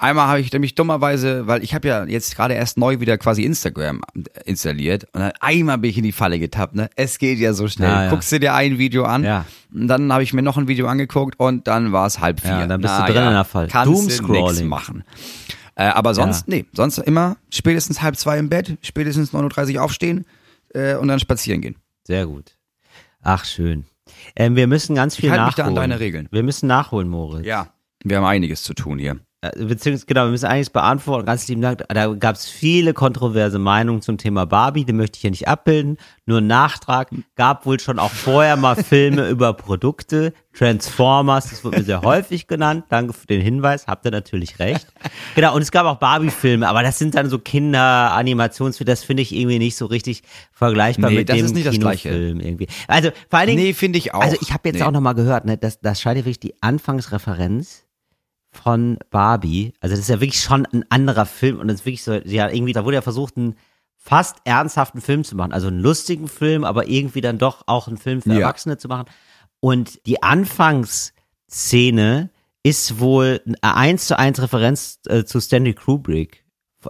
Einmal habe ich nämlich dummerweise, weil ich habe ja jetzt gerade erst neu wieder quasi Instagram installiert und dann einmal bin ich in die Falle getappt, ne? Es geht ja so schnell.
Ja, ja.
Guckst du dir ein Video an
Ja.
und dann habe ich mir noch ein Video angeguckt und dann war es halb vier.
Ja, dann bist du
Na
drin in der Falle.
Kannst du nix machen. Äh, aber sonst, nee, sonst immer spätestens halb zwei im Bett, spätestens 9.30 Uhr aufstehen äh, und dann spazieren gehen.
Sehr gut. Ach, schön. Ähm, wir müssen ganz viel
halte mich
nachholen.
da an deine Regeln.
Wir müssen nachholen, Moritz.
Ja. Wir haben einiges zu tun hier.
Äh, beziehungsweise, genau, wir müssen einiges beantworten. Ganz lieben Dank. Da gab es viele kontroverse Meinungen zum Thema Barbie, die möchte ich hier nicht abbilden. Nur Nachtrag. Gab wohl schon auch vorher mal Filme über Produkte. Transformers, das wird mir sehr häufig genannt. Danke für den Hinweis, habt ihr natürlich recht. Genau, und es gab auch Barbie-Filme, aber das sind dann so Kinder-Animationsfilme, das finde ich irgendwie nicht so richtig vergleichbar
Nee,
mit
das
dem
ist nicht das Gleiche.
Kinofilm irgendwie. Also vor allen Dingen,
Nee, finde ich auch.
also ich habe jetzt
Nee.
auch noch mal gehört, ne, das, das scheint ja wirklich die Anfangsreferenz von Barbie. Also das ist ja wirklich schon ein anderer Film und das ist wirklich so, ja irgendwie, da wurde ja versucht, einen fast ernsthaften Film zu machen. Also einen lustigen Film, aber irgendwie dann doch auch einen Film für
Ja.
Erwachsene zu machen. Und die Anfangsszene ist wohl eine eins zu eins Referenz äh, zu Stanley Kubrick.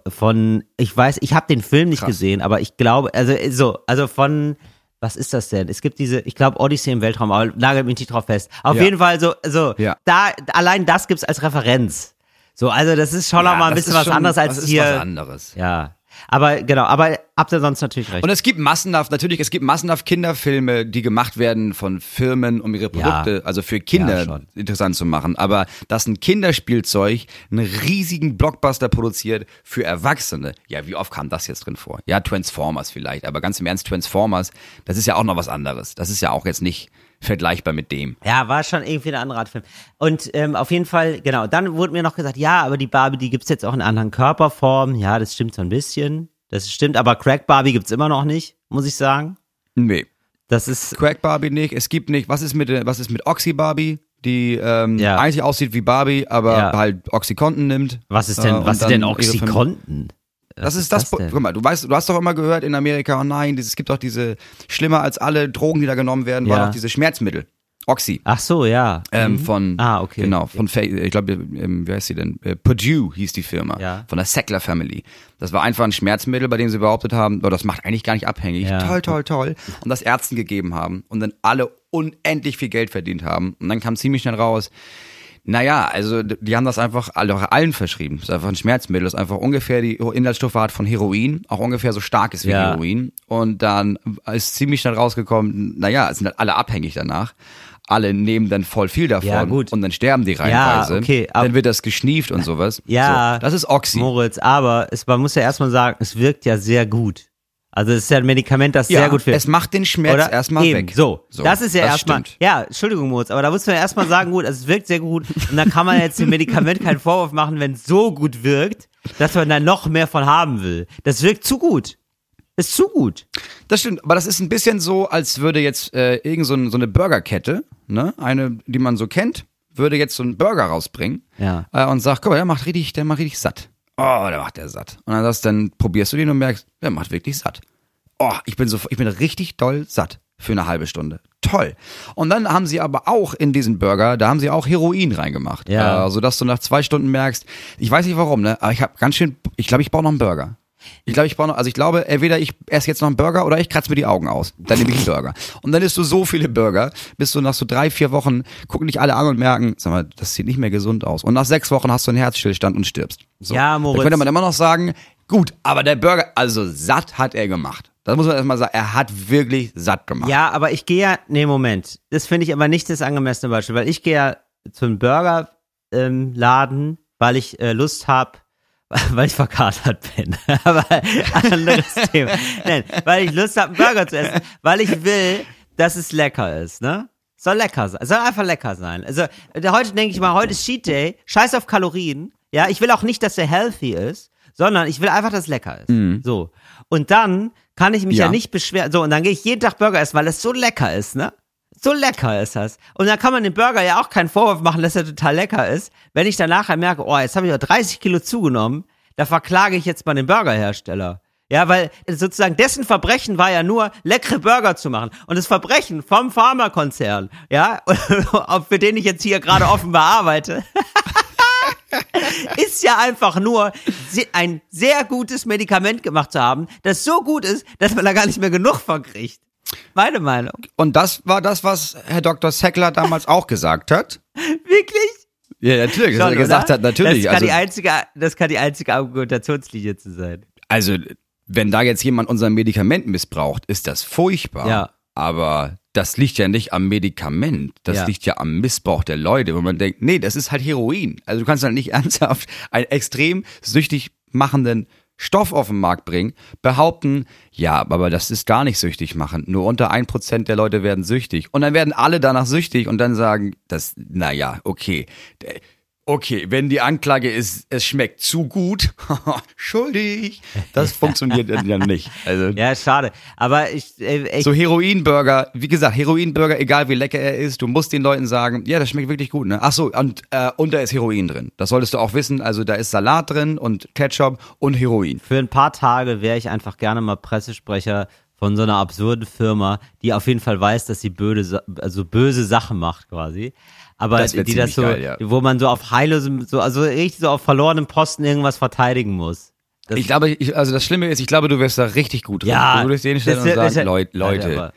Von, ich weiß, ich habe den Film nicht
Krass.
gesehen, aber ich glaube, also so, also von, was ist das denn? Es gibt diese, ich glaube, Odyssey im Weltraum, aber nagelt mich nicht drauf fest. Auf
Ja.
jeden Fall so, so,
Ja.
da, allein das gibt's als Referenz. So, also das ist schon
Ja,
noch mal ein bisschen
ist
was anderes als
das ist
hier.
Was anderes.
Ja. Aber genau, aber habt ihr sonst natürlich recht.
Und es gibt massenhaft, natürlich, es gibt massenhaft Kinderfilme, die gemacht werden von Firmen, um ihre Produkte, also für
Ja,
Kinder
schon.
interessant zu machen. Aber dass ein Kinderspielzeug einen riesigen Blockbuster produziert für Erwachsene, ja, wie oft kam das jetzt drin vor? Ja, Transformers vielleicht, aber ganz im Ernst, Transformers, das ist ja auch noch was anderes. Das ist ja auch jetzt nicht vergleichbar mit dem.
Ja, war schon irgendwie eine andere Art Film. Und ähm, auf jeden Fall, genau, dann wurde mir noch gesagt, ja, aber die Barbie, die gibt's jetzt auch in anderen Körperformen. Ja, das stimmt so ein bisschen. Das stimmt, aber Crack Barbie gibt's immer noch nicht, muss ich sagen.
Nee.
Das ist,
Crack Barbie nicht, es gibt nicht, was ist mit, äh, was ist mit Oxy Barbie? Die ähm,
Ja.
eigentlich aussieht wie Barbie, aber
Ja.
halt Oxycontin nimmt.
was ist
Äh,
denn,
und
was
dann
denn Oxycontin?
Das ist das.
denn?
Guck mal, du weißt, du hast doch immer gehört in Amerika, oh nein, es gibt doch diese schlimmer als alle Drogen, die da genommen werden,
Ja.
waren doch diese Schmerzmittel. Oxy.
Ach so, ja.
Ähm,
Mhm.
von
Ah, okay.
genau von Fa- ich glaube ähm, wie heißt sie denn äh, Purdue hieß die Firma
Ja.
von der Sackler Family das war einfach ein Schmerzmittel bei dem sie behauptet haben oh, das macht eigentlich gar nicht abhängig
Ja.
toll toll toll und das Ärzten gegeben haben und dann alle unendlich viel Geld verdient haben und dann kam ziemlich schnell raus naja, also die haben das einfach alle, allen verschrieben. Das ist einfach ein Schmerzmittel, das einfach ungefähr die Inhaltsstoffe hat von Heroin, auch ungefähr so stark ist wie
Ja.
Heroin. Und dann ist ziemlich schnell rausgekommen, naja, es sind halt alle abhängig danach. Alle nehmen dann voll viel davon
Ja, gut.
und dann sterben die reihenweise.
okay, ab-
dann wird das geschnieft und sowas.
Ja.
So, das ist Oxy.
Moritz, aber es, man muss ja erstmal sagen, es wirkt ja sehr gut. Also es ist ja ein Medikament, das
ja,
sehr gut wirkt.
es macht den Schmerz
Oder?
erstmal
Eben,
weg.
So, das ist ja erstmal.
stimmt.
Ja, Entschuldigung, Moritz, aber da muss man ja erstmal sagen, gut, also es wirkt sehr gut. Und dann kann man jetzt dem Medikament keinen Vorwurf machen, wenn es so gut wirkt, dass man dann noch mehr von haben will. Das wirkt zu gut. Ist zu gut.
Das stimmt, aber das ist ein bisschen so, als würde jetzt äh, irgend so, ein, so eine Burgerkette, ne, eine, die man so kennt, würde jetzt so einen Burger rausbringen
Ja.
äh, und sagt, guck mal, der macht richtig, der macht richtig satt. Oh, der macht der satt. Und dann sagst, dann probierst du den und merkst, der macht wirklich satt. Oh, ich bin so, ich bin richtig doll satt für eine halbe Stunde. Toll. Und dann haben sie aber auch in diesen Burger, da haben sie auch Heroin reingemacht.
Ja.
Äh, sodass du nach zwei Stunden merkst, ich weiß nicht warum, ne, aber ich habe ganz schön, ich glaube, ich brauche noch einen Burger. Ich glaube, ich brauche noch, also ich glaube, entweder ich esse jetzt noch einen Burger oder ich kratze mir die Augen aus. Dann nehme ich einen Burger. Und dann isst du so viele Burger, bis du nach so drei, vier Wochen gucken dich alle an und merken, sag mal, das sieht nicht mehr gesund aus. Und nach sechs Wochen hast du einen Herzstillstand und stirbst. So.
Ja, Moritz.
Da könnte man immer noch sagen, gut, aber der Burger, also satt hat er gemacht. Das muss man erstmal sagen, er hat wirklich satt gemacht.
Ja, aber ich gehe ja, nee, Moment. Das finde ich aber nicht das angemessene Beispiel, weil ich gehe ja zum Burgerladen, ähm, weil ich äh, Lust habe, weil ich verkatert bin. aber anderes Thema. Nein, weil ich Lust habe, einen Burger zu essen, weil ich will, dass es lecker ist, ne? Soll lecker sein. Soll einfach lecker sein. Also äh, heute denke ich mal, heute ist Cheat Day, scheiß auf Kalorien. Ja, ich will auch nicht, dass er healthy ist, sondern ich will einfach, dass es lecker ist. So. Und dann kann ich mich ja,
Ja.
nicht beschweren. So, und dann gehe ich jeden Tag Burger essen, weil es so lecker ist, ne? So lecker ist das. Und dann kann man dem Burger ja auch keinen Vorwurf machen, dass er total lecker ist. Wenn ich dann nachher merke, oh, jetzt habe ich ja 30 Kilo zugenommen, da verklage ich jetzt mal den Burgerhersteller. Ja, weil sozusagen dessen Verbrechen war ja nur, leckere Burger zu machen. Und das Verbrechen vom Pharmakonzern, ja, für den ich jetzt hier gerade offenbar arbeite, ist ja einfach nur ein sehr gutes Medikament gemacht zu haben, das so gut ist, dass man da gar nicht mehr genug von kriegt. Meine Meinung.
Und das war das, was Herr Dr. Seckler damals auch gesagt hat.
Wirklich?
Ja, natürlich.
Schon,
er gesagt
oder?
hat, natürlich.
Das kann,
Also,
die einzige, das kann die einzige Argumentationslinie zu sein.
also, wenn da jetzt jemand unser Medikament missbraucht, ist das furchtbar.
Ja.
Aber das liegt ja nicht am Medikament. Das
Ja.
liegt ja am Missbrauch der Leute, wo man denkt, nee, das ist halt Heroin. Also du kannst halt nicht ernsthaft einen extrem süchtig machenden Stoff auf den Markt bringen, behaupten, ja, aber das ist gar nicht süchtig machen. Nur unter ein Prozent der Leute werden süchtig. Und dann werden alle danach süchtig und dann sagen, das, naja, okay. Okay, wenn die Anklage ist, es schmeckt zu gut, schuldig. Das funktioniert ja nicht. Also
Ja, schade. Aber ich, äh,
so Heroinburger, wie gesagt, Heroinburger, egal wie lecker er ist, du musst den Leuten sagen, ja, das schmeckt wirklich gut, ne? Ach so, und, äh, und da ist Heroin drin. Das solltest du auch wissen. Also da ist Salat drin und Ketchup und Heroin.
für ein paar Tage wäre ich einfach gerne mal Pressesprecher von so einer absurden Firma, die auf jeden Fall weiß, dass sie böse, also böse Sachen macht quasi. Aber
Das
die das so,
geil, ja.
wo man so auf heillosem, so, also richtig so auf verlorenem Posten irgendwas verteidigen muss. Das,
Ich glaube, ich, also das Schlimme ist, ich glaube, du wirst da richtig gut drin.
ja,
Du würdest den stellen und
ist
sagen, Leut, Leute,
Ja, aber,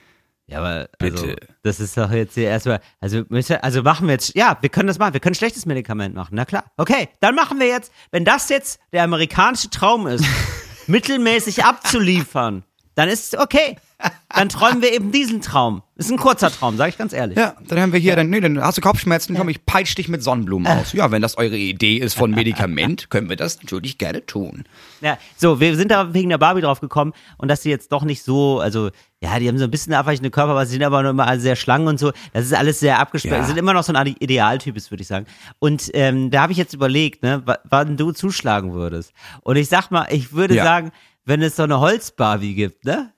ja, aber also,
Bitte.
das ist doch jetzt hier erstmal, also, also machen wir jetzt, ja, wir können das machen, wir können schlechtes Medikament machen, na klar. Okay, dann machen wir jetzt, wenn das jetzt der amerikanische Traum ist, mittelmäßig abzuliefern, dann ist es okay. Dann träumen wir eben diesen Traum. Ist ein kurzer Traum, sage ich ganz ehrlich.
Ja, dann haben wir hier, dann, nee, dann hast du Kopfschmerzen, komm, ich peitsch dich mit Sonnenblumen aus. Ja, wenn das eure Idee ist von Medikament, können wir das natürlich gerne tun.
Ja, so, wir sind da wegen der Barbie drauf gekommen und dass sie jetzt doch nicht so, also, ja, die haben so ein bisschen abweichende Körper, aber sie sind aber noch immer sehr schlank und so. Das ist alles sehr abgesperrt.
Ja.
Sie sind immer noch so ein Idealtyp, würde ich sagen. Und ähm, da habe ich jetzt überlegt, ne, wa- wann du zuschlagen würdest. Und ich sag mal, ich würde
Ja.
sagen, wenn es so eine Holz-Barbie gibt, ne?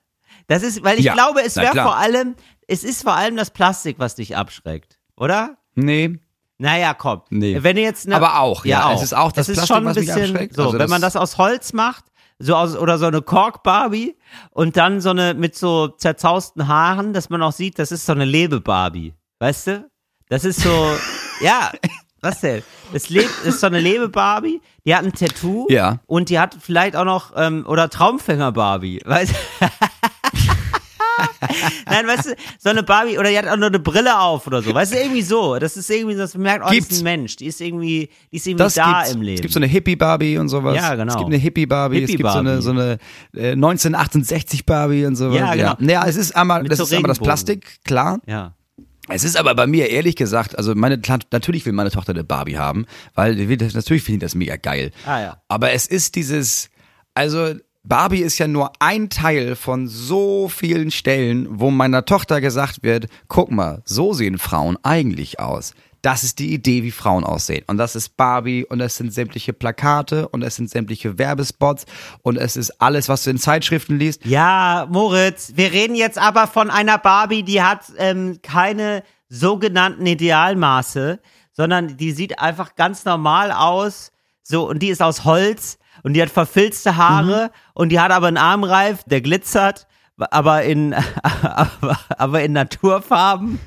Das ist, weil ich
Ja,
glaube, es wäre vor allem, es ist vor allem das Plastik, was dich abschreckt, oder?
Nee,
Naja, komm.
Nee.
Wenn du jetzt ne,
Aber auch, ja. Es ist auch das
es ist
Plastik,
schon ein bisschen
abschreckt.
so,
Also
wenn
das-
man das aus Holz macht, so aus oder so eine Kork Barbie und dann so eine mit so zerzausten Haaren, dass man auch sieht, das ist so eine Lebe Barbie, weißt du? Das ist so, ja. Was denn? Das lebt, ist so eine Lebe-Barbie, die hat ein Tattoo
Ja.
und die hat vielleicht auch noch, ähm, oder Traumfänger-Barbie, weißt Nein, weißt du, so eine Barbie, oder die hat auch nur eine Brille auf oder so, weißt du, irgendwie so. Das ist irgendwie man merkt, oh, das ist
Gibt's.
ein Mensch, die ist irgendwie, die ist irgendwie
das
da
gibt's.
im Leben.
Es gibt so eine Hippie-Barbie und sowas.
Ja, genau.
Es gibt eine Hippie-Barbie, es gibt so eine, so eine äh, 1968-Barbie und sowas.
Ja, genau.
Naja, es ist einmal,
Mit
das
so
ist einmal das. Plastik, klar.
ja.
Es ist aber bei mir ehrlich gesagt, also meine natürlich will meine Tochter eine Barbie haben, weil das- natürlich finde ich das mega geil.
Ah, ja.
Aber es ist dieses, also Barbie ist ja nur ein Teil von so vielen Stellen, wo meiner Tochter gesagt wird, guck mal, so sehen Frauen eigentlich aus. Das ist die Idee, wie Frauen aussehen. Und das ist Barbie und es sind sämtliche Plakate und es sind sämtliche Werbespots und es ist alles, was du in Zeitschriften liest.
Ja, Moritz, wir reden jetzt aber von einer Barbie, die hat ähm, keine sogenannten Idealmaße, sondern die sieht einfach ganz normal aus. So, und die ist aus Holz und die hat verfilzte Haare und die hat aber einen Armreif, der glitzert, aber in, aber, aber in Naturfarben.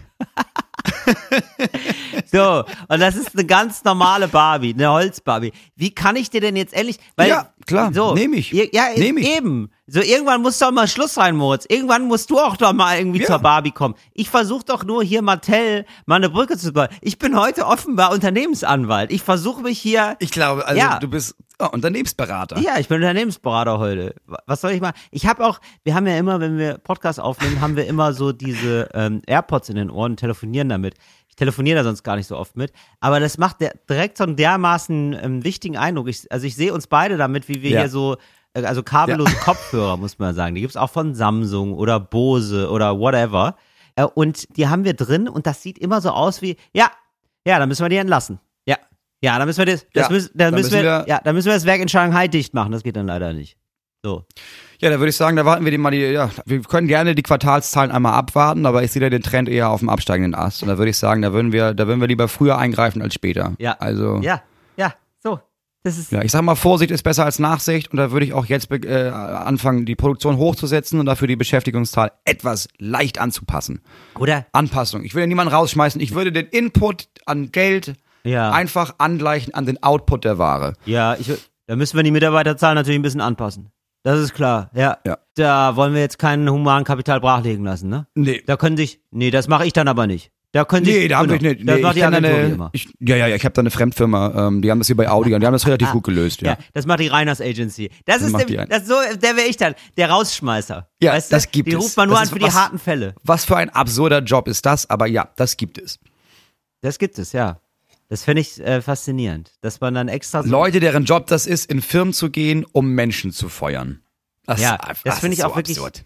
so, und das ist eine ganz normale Barbie, eine Holzbarbie. Wie kann ich dir denn jetzt ehrlich, weil,
Ja, klar,
so,
nehm ich.
Ja,
Nehm ich.
eben. So, irgendwann muss doch mal Schluss rein, Moritz. Irgendwann musst du auch doch mal irgendwie
Ja.
zur Barbie kommen. Ich versuche doch nur hier Mattel mal eine Brücke zu bauen. Ich bin heute offenbar Unternehmensanwalt. Ich versuche mich hier
Ich glaube, also
Ja.
du bist oh, Unternehmensberater.
ja, ich bin Unternehmensberater heute. Was soll ich machen? Ich habe auch, wir haben ja immer, wenn wir Podcast aufnehmen, haben wir immer so diese ähm, AirPods in den Ohren und telefonieren damit. Ich telefoniere da sonst gar nicht so oft mit. Aber das macht der, direkt so einen dermaßen ähm, wichtigen Eindruck. Ich, also ich sehe uns beide damit, wie wir
Ja.
hier so, äh, also kabellose Kopfhörer, muss man sagen. Die gibt's auch von Samsung oder Bose oder whatever. Äh, und die haben wir drin und das sieht immer so aus wie, ja, ja, dann müssen wir die entlassen. Ja. Ja, dann müssen wir das, das
Ja,
müssen, dann
dann
müssen
müssen
wir,
wir-
ja, dann müssen wir das Werk in Shanghai dicht machen. Das geht dann leider nicht. So.
Ja, da würde ich sagen, da warten wir die mal die, ja, wir können gerne die Quartalszahlen einmal abwarten, aber ich sehe da den Trend eher auf dem absteigenden Ast. Und da würde ich sagen, da würden wir, da würden wir lieber früher eingreifen als später.
Ja.
Also.
Ja, ja, so. Das ist,
Ja, ich sag mal, Vorsicht ist besser als Nachsicht und da würde ich auch jetzt äh, anfangen, die Produktion hochzusetzen und dafür die Beschäftigungszahl etwas leicht anzupassen.
oder?
Anpassung. Ich will ja niemanden rausschmeißen. Ich würde den Input an Geld
Ja.
einfach angleichen an den Output der Ware.
Ja, ich, da müssen wir die Mitarbeiterzahl natürlich ein bisschen anpassen. Das ist klar, ja.
Ja.
Da wollen wir jetzt keinen humanen Kapital brachlegen lassen, ne?
Nee.
Da können sich, nee, das mache ich dann aber nicht. Da können sich,
Nee, da haben
genau,
wir nicht.
Das
Nee,
macht
ich
die Agentur
eine,
immer.
ich, ja, ja, ja, ich habe da eine Fremdfirma, ähm, die haben das hier bei Audi und die haben das relativ gut gelöst, ja.
Ja, das macht die Reiners Agency. Das, ist
macht
der,
die
das so, der wäre ich dann, der Rausschmeißer.
Ja,
weißt du?
das gibt
Die
es.
ruft man nur
Das
an
ist
für die
was-
harten Fälle.
Was für ein absurder Job ist das, aber ja, das gibt es.
Das gibt es, ja. Das finde ich äh, faszinierend, dass man dann extra so
Leute, deren Job das ist, in Firmen zu gehen, um Menschen zu feuern. Das
Ja,
einfach-
das finde ich auch
so
wirklich-
absurd.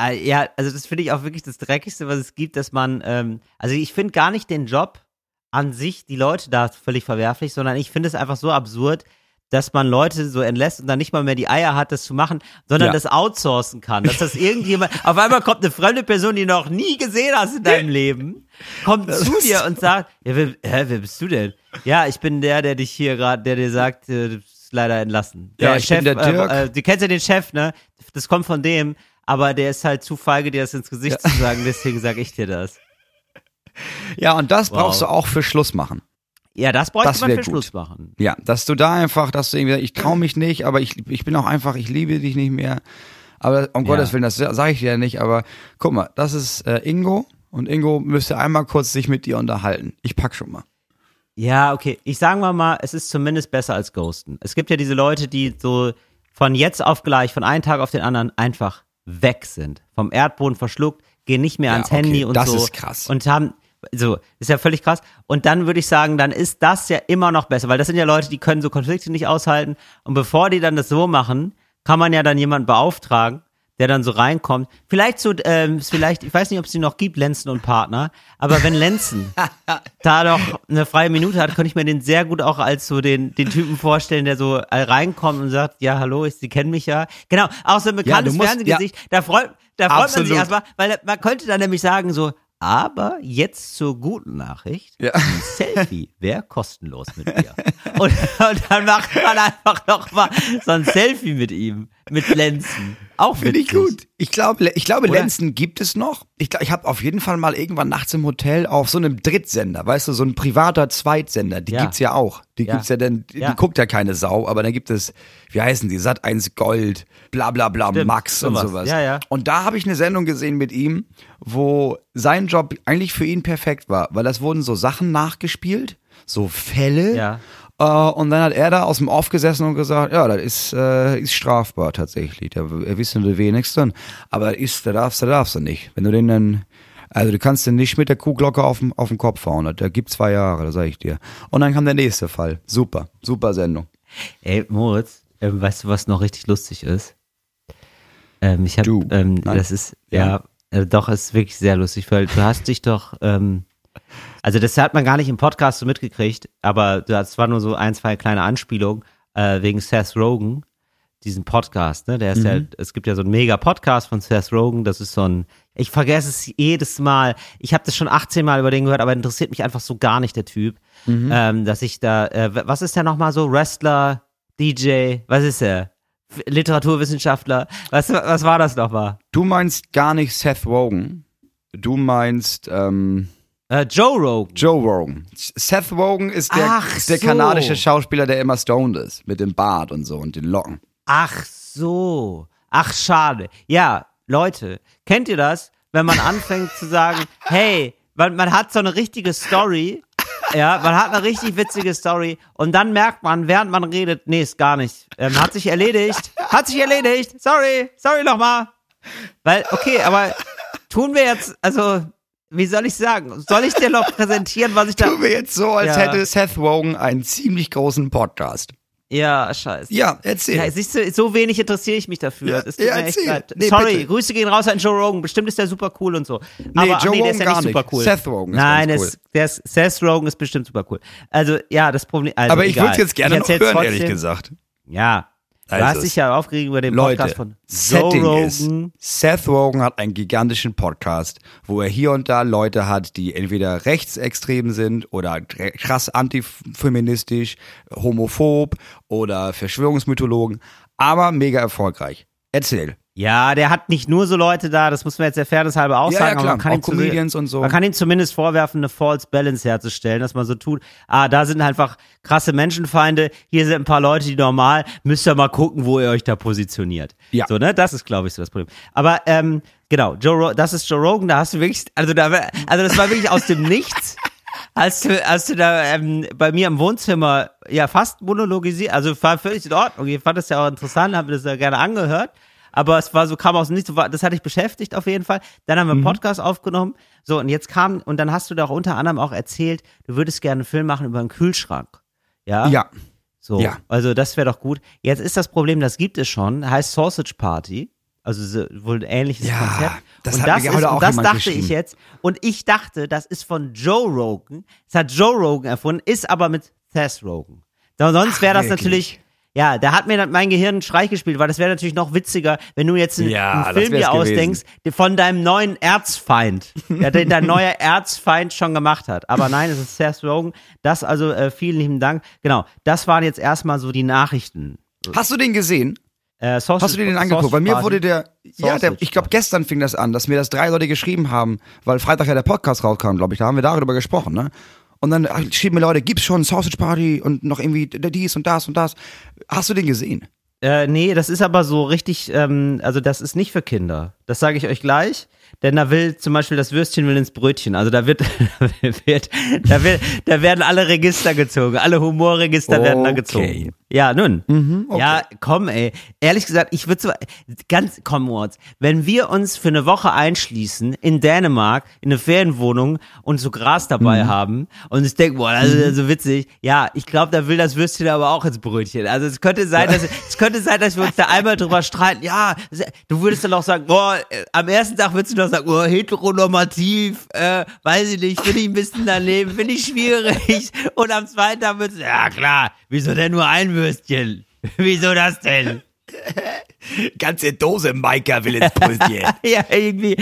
Äh, Ja, also das finde ich auch wirklich das Dreckigste, was es gibt, dass man, ähm, also ich finde gar nicht den Job an sich, die Leute da völlig verwerflich, sondern ich finde es einfach so absurd, dass man Leute so entlässt und dann nicht mal mehr die Eier hat, das zu machen, sondern
Ja.
das outsourcen kann. Dass das irgendjemand, auf einmal kommt eine fremde Person, die du noch nie gesehen hast in deinem Leben, kommt zu dir und sagt, ja, wer, hä, wer bist du denn? Ja, ich bin der, der dich hier gerade, der dir sagt, äh, du bist leider entlassen.
Ja, ich bin der Dirk.
Äh, äh, du kennst ja den Chef, ne? Das kommt von dem, aber der ist halt zu feige, dir das ins Gesicht zu sagen, deswegen sage ich dir das.
Ja, und das
Wow.
brauchst du auch für Schluss machen.
Ja, das bräuchte
Das
man für
gut.
Schluss machen.
Ja, dass du da einfach, dass du irgendwie, ich traue mich nicht, aber ich, ich bin auch einfach, ich liebe dich nicht mehr. Aber um
Ja.
Gottes Willen, das sage ich dir ja nicht, aber guck mal, das ist äh, Ingo und Ingo müsste einmal kurz sich mit dir unterhalten. Ich pack schon mal.
Ja, okay. Ich sagen wir mal, es ist zumindest besser als Ghosten. Es gibt ja diese Leute, die so von jetzt auf gleich, von einem Tag auf den anderen einfach weg sind. Vom Erdboden verschluckt, gehen nicht mehr
Ja,
ans
okay,
Handy und
das
so.
ist krass.
Und haben, so, ist ja völlig krass. Und dann würde ich sagen, dann ist das ja immer noch besser, weil das sind ja Leute, die können so Konflikte nicht aushalten. Und bevor die dann das so machen, kann man ja dann jemanden beauftragen, der dann so reinkommt. Vielleicht so, ähm, vielleicht, ich weiß nicht, ob es die noch gibt, Lenzen und Partner, aber wenn Lenzen da doch eine freie Minute hat, könnte ich mir den sehr gut auch als so den, den Typen vorstellen, der so reinkommt und sagt, ja, hallo, ich, Sie kennen mich ja. Genau, auch so ein bekanntes
du musst-
Fernsehgesicht. Da freut, da freut man sich
Absolut.
erstmal, weil man könnte dann nämlich sagen so, aber jetzt zur guten Nachricht.
Ja.
Ein Selfie wäre kostenlos mit mir. Und, und dann macht man einfach noch mal so ein Selfie mit ihm, mit Lenzen. Auch
Finde ich gut. Ich glaube, ich glaube,
Oder?
Lenzen gibt es noch. Ich, glaub, ich habe auf jeden Fall mal irgendwann nachts im Hotel auf so einem Drittsender, weißt du, so ein privater Zweitsender. Die
Ja.
gibt's ja auch. Die
Ja.
gibt's ja dann, die
Ja.
guckt ja keine Sau, aber dann gibt es, wie heißen die, Sat 1 Gold, bla bla bla,
Stimmt,
Max und
sowas.
sowas.
Ja, ja.
Und da habe ich eine Sendung gesehen mit ihm, wo sein Job eigentlich für ihn perfekt war, weil das wurden so Sachen nachgespielt, so Fälle.
Ja.
Äh, und dann hat er da aus dem Off gesessen und gesagt, ja, das ist, äh, ist strafbar tatsächlich. Da äh, wissen die wenigsten. Aber das ist, da darfst du, da darfst du nicht. Wenn du den dann, also du kannst den nicht mit der Kuhglocke auf den, auf den Kopf hauen. Der gibt zwei Jahre, das sag ich dir. Und dann kam der nächste Fall. Super, super Sendung.
Ey, Moritz, ähm, weißt du, was noch richtig lustig ist? Ähm, ich habe,
Du?
ähm, das ist, ja, äh, doch, es ist wirklich sehr lustig, weil du hast dich doch ähm, Also das hat man gar nicht im Podcast so mitgekriegt, aber das war nur so ein, zwei kleine Anspielungen äh, wegen Seth Rogen, diesen Podcast, ne? Der ist ja, es gibt ja so einen mega Podcast von Seth Rogen, das ist so ein, ich vergesse es jedes Mal. Ich habe das schon 18 Mal über den gehört, aber interessiert mich einfach so gar nicht der Typ, ähm, dass ich da, äh, was ist der nochmal so? Wrestler, DJ, was ist er? Literaturwissenschaftler, was, was war das nochmal?
Du meinst gar nicht Seth Rogen. Du meinst ähm,
Äh, Joe Rogan.
Joe Rogan. Seth Rogen ist der,
Ach
der
so.
kanadische Schauspieler, der immer stoned ist. Mit dem Bart und so und den Locken.
Ach so. Ach, schade. Ja, Leute, kennt ihr das? Wenn man anfängt zu sagen, hey, man, man hat so eine richtige Story, ja, man hat eine richtig witzige Story und dann merkt man, während man redet, nee, ist gar nicht. Ähm, hat sich erledigt. Hat sich erledigt. Sorry, sorry nochmal. Weil, okay, aber tun wir jetzt, also, wie soll ich sagen? Soll ich dir noch präsentieren, was ich da.
Tun wir jetzt so, als
Ja.
hätte Seth Rogen einen ziemlich großen Podcast.
Ja, scheiße.
Ja, erzähl.
Ja, siehst du, so wenig interessiere ich mich dafür.
Ja,
das
ja,
mir
erzähl. Nee,
Sorry,
bitte.
Grüße gehen raus an Joe Rogan. Bestimmt ist der super cool und so.
Nee,
Aber
Joe
nee, der ist
Rogan
ja
gar
nicht super cool.
Seth Rogen ist
Nein, der ist, ist, Seth Rogen ist bestimmt super cool. Also, ja, das Problem. Also,
Aber ich würde es jetzt gerne noch hören, ehrlich
trotzdem.
gesagt.
Ja. Du
Also,
hast dich ja aufgeregt über den Podcast
Leute,
von Joe
Setting ist,
Rogan.
Seth Rogen hat einen gigantischen Podcast, wo er hier und da Leute hat, die entweder rechtsextrem sind oder krass antifeministisch, homophob oder Verschwörungsmythologen, aber mega erfolgreich. Erzähl.
Ja, der hat nicht nur so Leute da, das muss man jetzt der Fairness halber auch
Ja,
sagen,
ja,
aber
klar,
man kann,
auch
ihm
Comedians und so.
man kann ihm zumindest vorwerfen, eine False Balance herzustellen, dass man so tut, ah, da sind einfach krasse Menschenfeinde, hier sind ein paar Leute, die normal, müsst ihr mal gucken, wo ihr euch da positioniert.
Ja.
So, ne, das ist, glaube ich, so das Problem. Aber, ähm, genau, Joe das ist Joe Rogan, da hast du wirklich, also da, also das war wirklich aus dem Nichts. Hast du, hast du da ähm, bei mir im Wohnzimmer ja fast monologisiert, also war völlig in Ordnung. Ich fand das ja auch interessant, habe das ja gerne angehört. Aber es war so, kam aus Nichts, das hatte ich beschäftigt auf jeden Fall. Dann haben wir einen Podcast aufgenommen. So, und jetzt kam, und dann hast du da auch unter anderem auch erzählt, du würdest gerne einen Film machen über einen Kühlschrank. Ja?
Ja.
So,
Ja.
also das wäre doch gut. Jetzt ist das Problem, das gibt es schon, heißt Sausage Party. Also so, wohl ein ähnliches
Ja,
Konzept.
das
und das, ist, und das dachte ich jetzt. Und ich dachte, das ist von Joe Rogan. Das hat Joe Rogan erfunden, ist aber mit Seth Rogan. Sonst wäre das natürlich, ja, da hat mir dann mein Gehirn einen Streich gespielt, weil das wäre natürlich noch witziger, wenn du jetzt einen,
Ja,
einen Film dir ausdenkst der von deinem neuen Erzfeind, ja, den dein neuer Erzfeind schon gemacht hat. Aber nein, es ist Seth Rogen. Das also, äh, vielen lieben Dank. Genau, das waren jetzt erstmal so die Nachrichten.
Hast du den gesehen?
Äh, Sausage,
Hast du dir den angeguckt?
Sausage
Bei mir wurde der, ja, der,
Sausage
ich glaube gestern fing das an, dass mir das drei Leute geschrieben haben, weil Freitag ja der Podcast rauskam, glaube ich, da haben wir darüber gesprochen, ne? Und dann schrieben mir Leute, gibt's schon Sausage Party und noch irgendwie dies und das und das. Hast du den gesehen?
Äh, nee, das ist aber so richtig, ähm, also das ist nicht für Kinder. Das sage ich euch gleich. Denn da will zum Beispiel das Würstchen will ins Brötchen. Also da wird, da wird, da wird, da werden alle Register gezogen. Alle Humorregister werden da
Okay.
gezogen. Ja, nun.
okay.
Ja, komm, ey. Ehrlich gesagt, ich würde so, ganz, komm, Moritz, wenn wir uns für eine Woche einschließen in Dänemark, in eine Ferienwohnung und so Gras dabei haben und ich denke, boah, das ist ja so witzig. Ja, ich glaube, da will das Würstchen aber auch ins Brötchen. Also es könnte sein, dass, es könnte sein, dass wir uns da einmal drüber streiten. Ja, du würdest dann auch sagen, boah, am ersten Tag würdest du noch sagen, boah, heteronormativ, äh, weiß ich nicht, finde ich ein bisschen daneben, finde ich schwierig. Und am zweiten Tag du, ja klar, wieso denn nur ein Würstchen? Wieso das denn?
Ganze Dose Maika will ins Brötchen.
ja, irgendwie,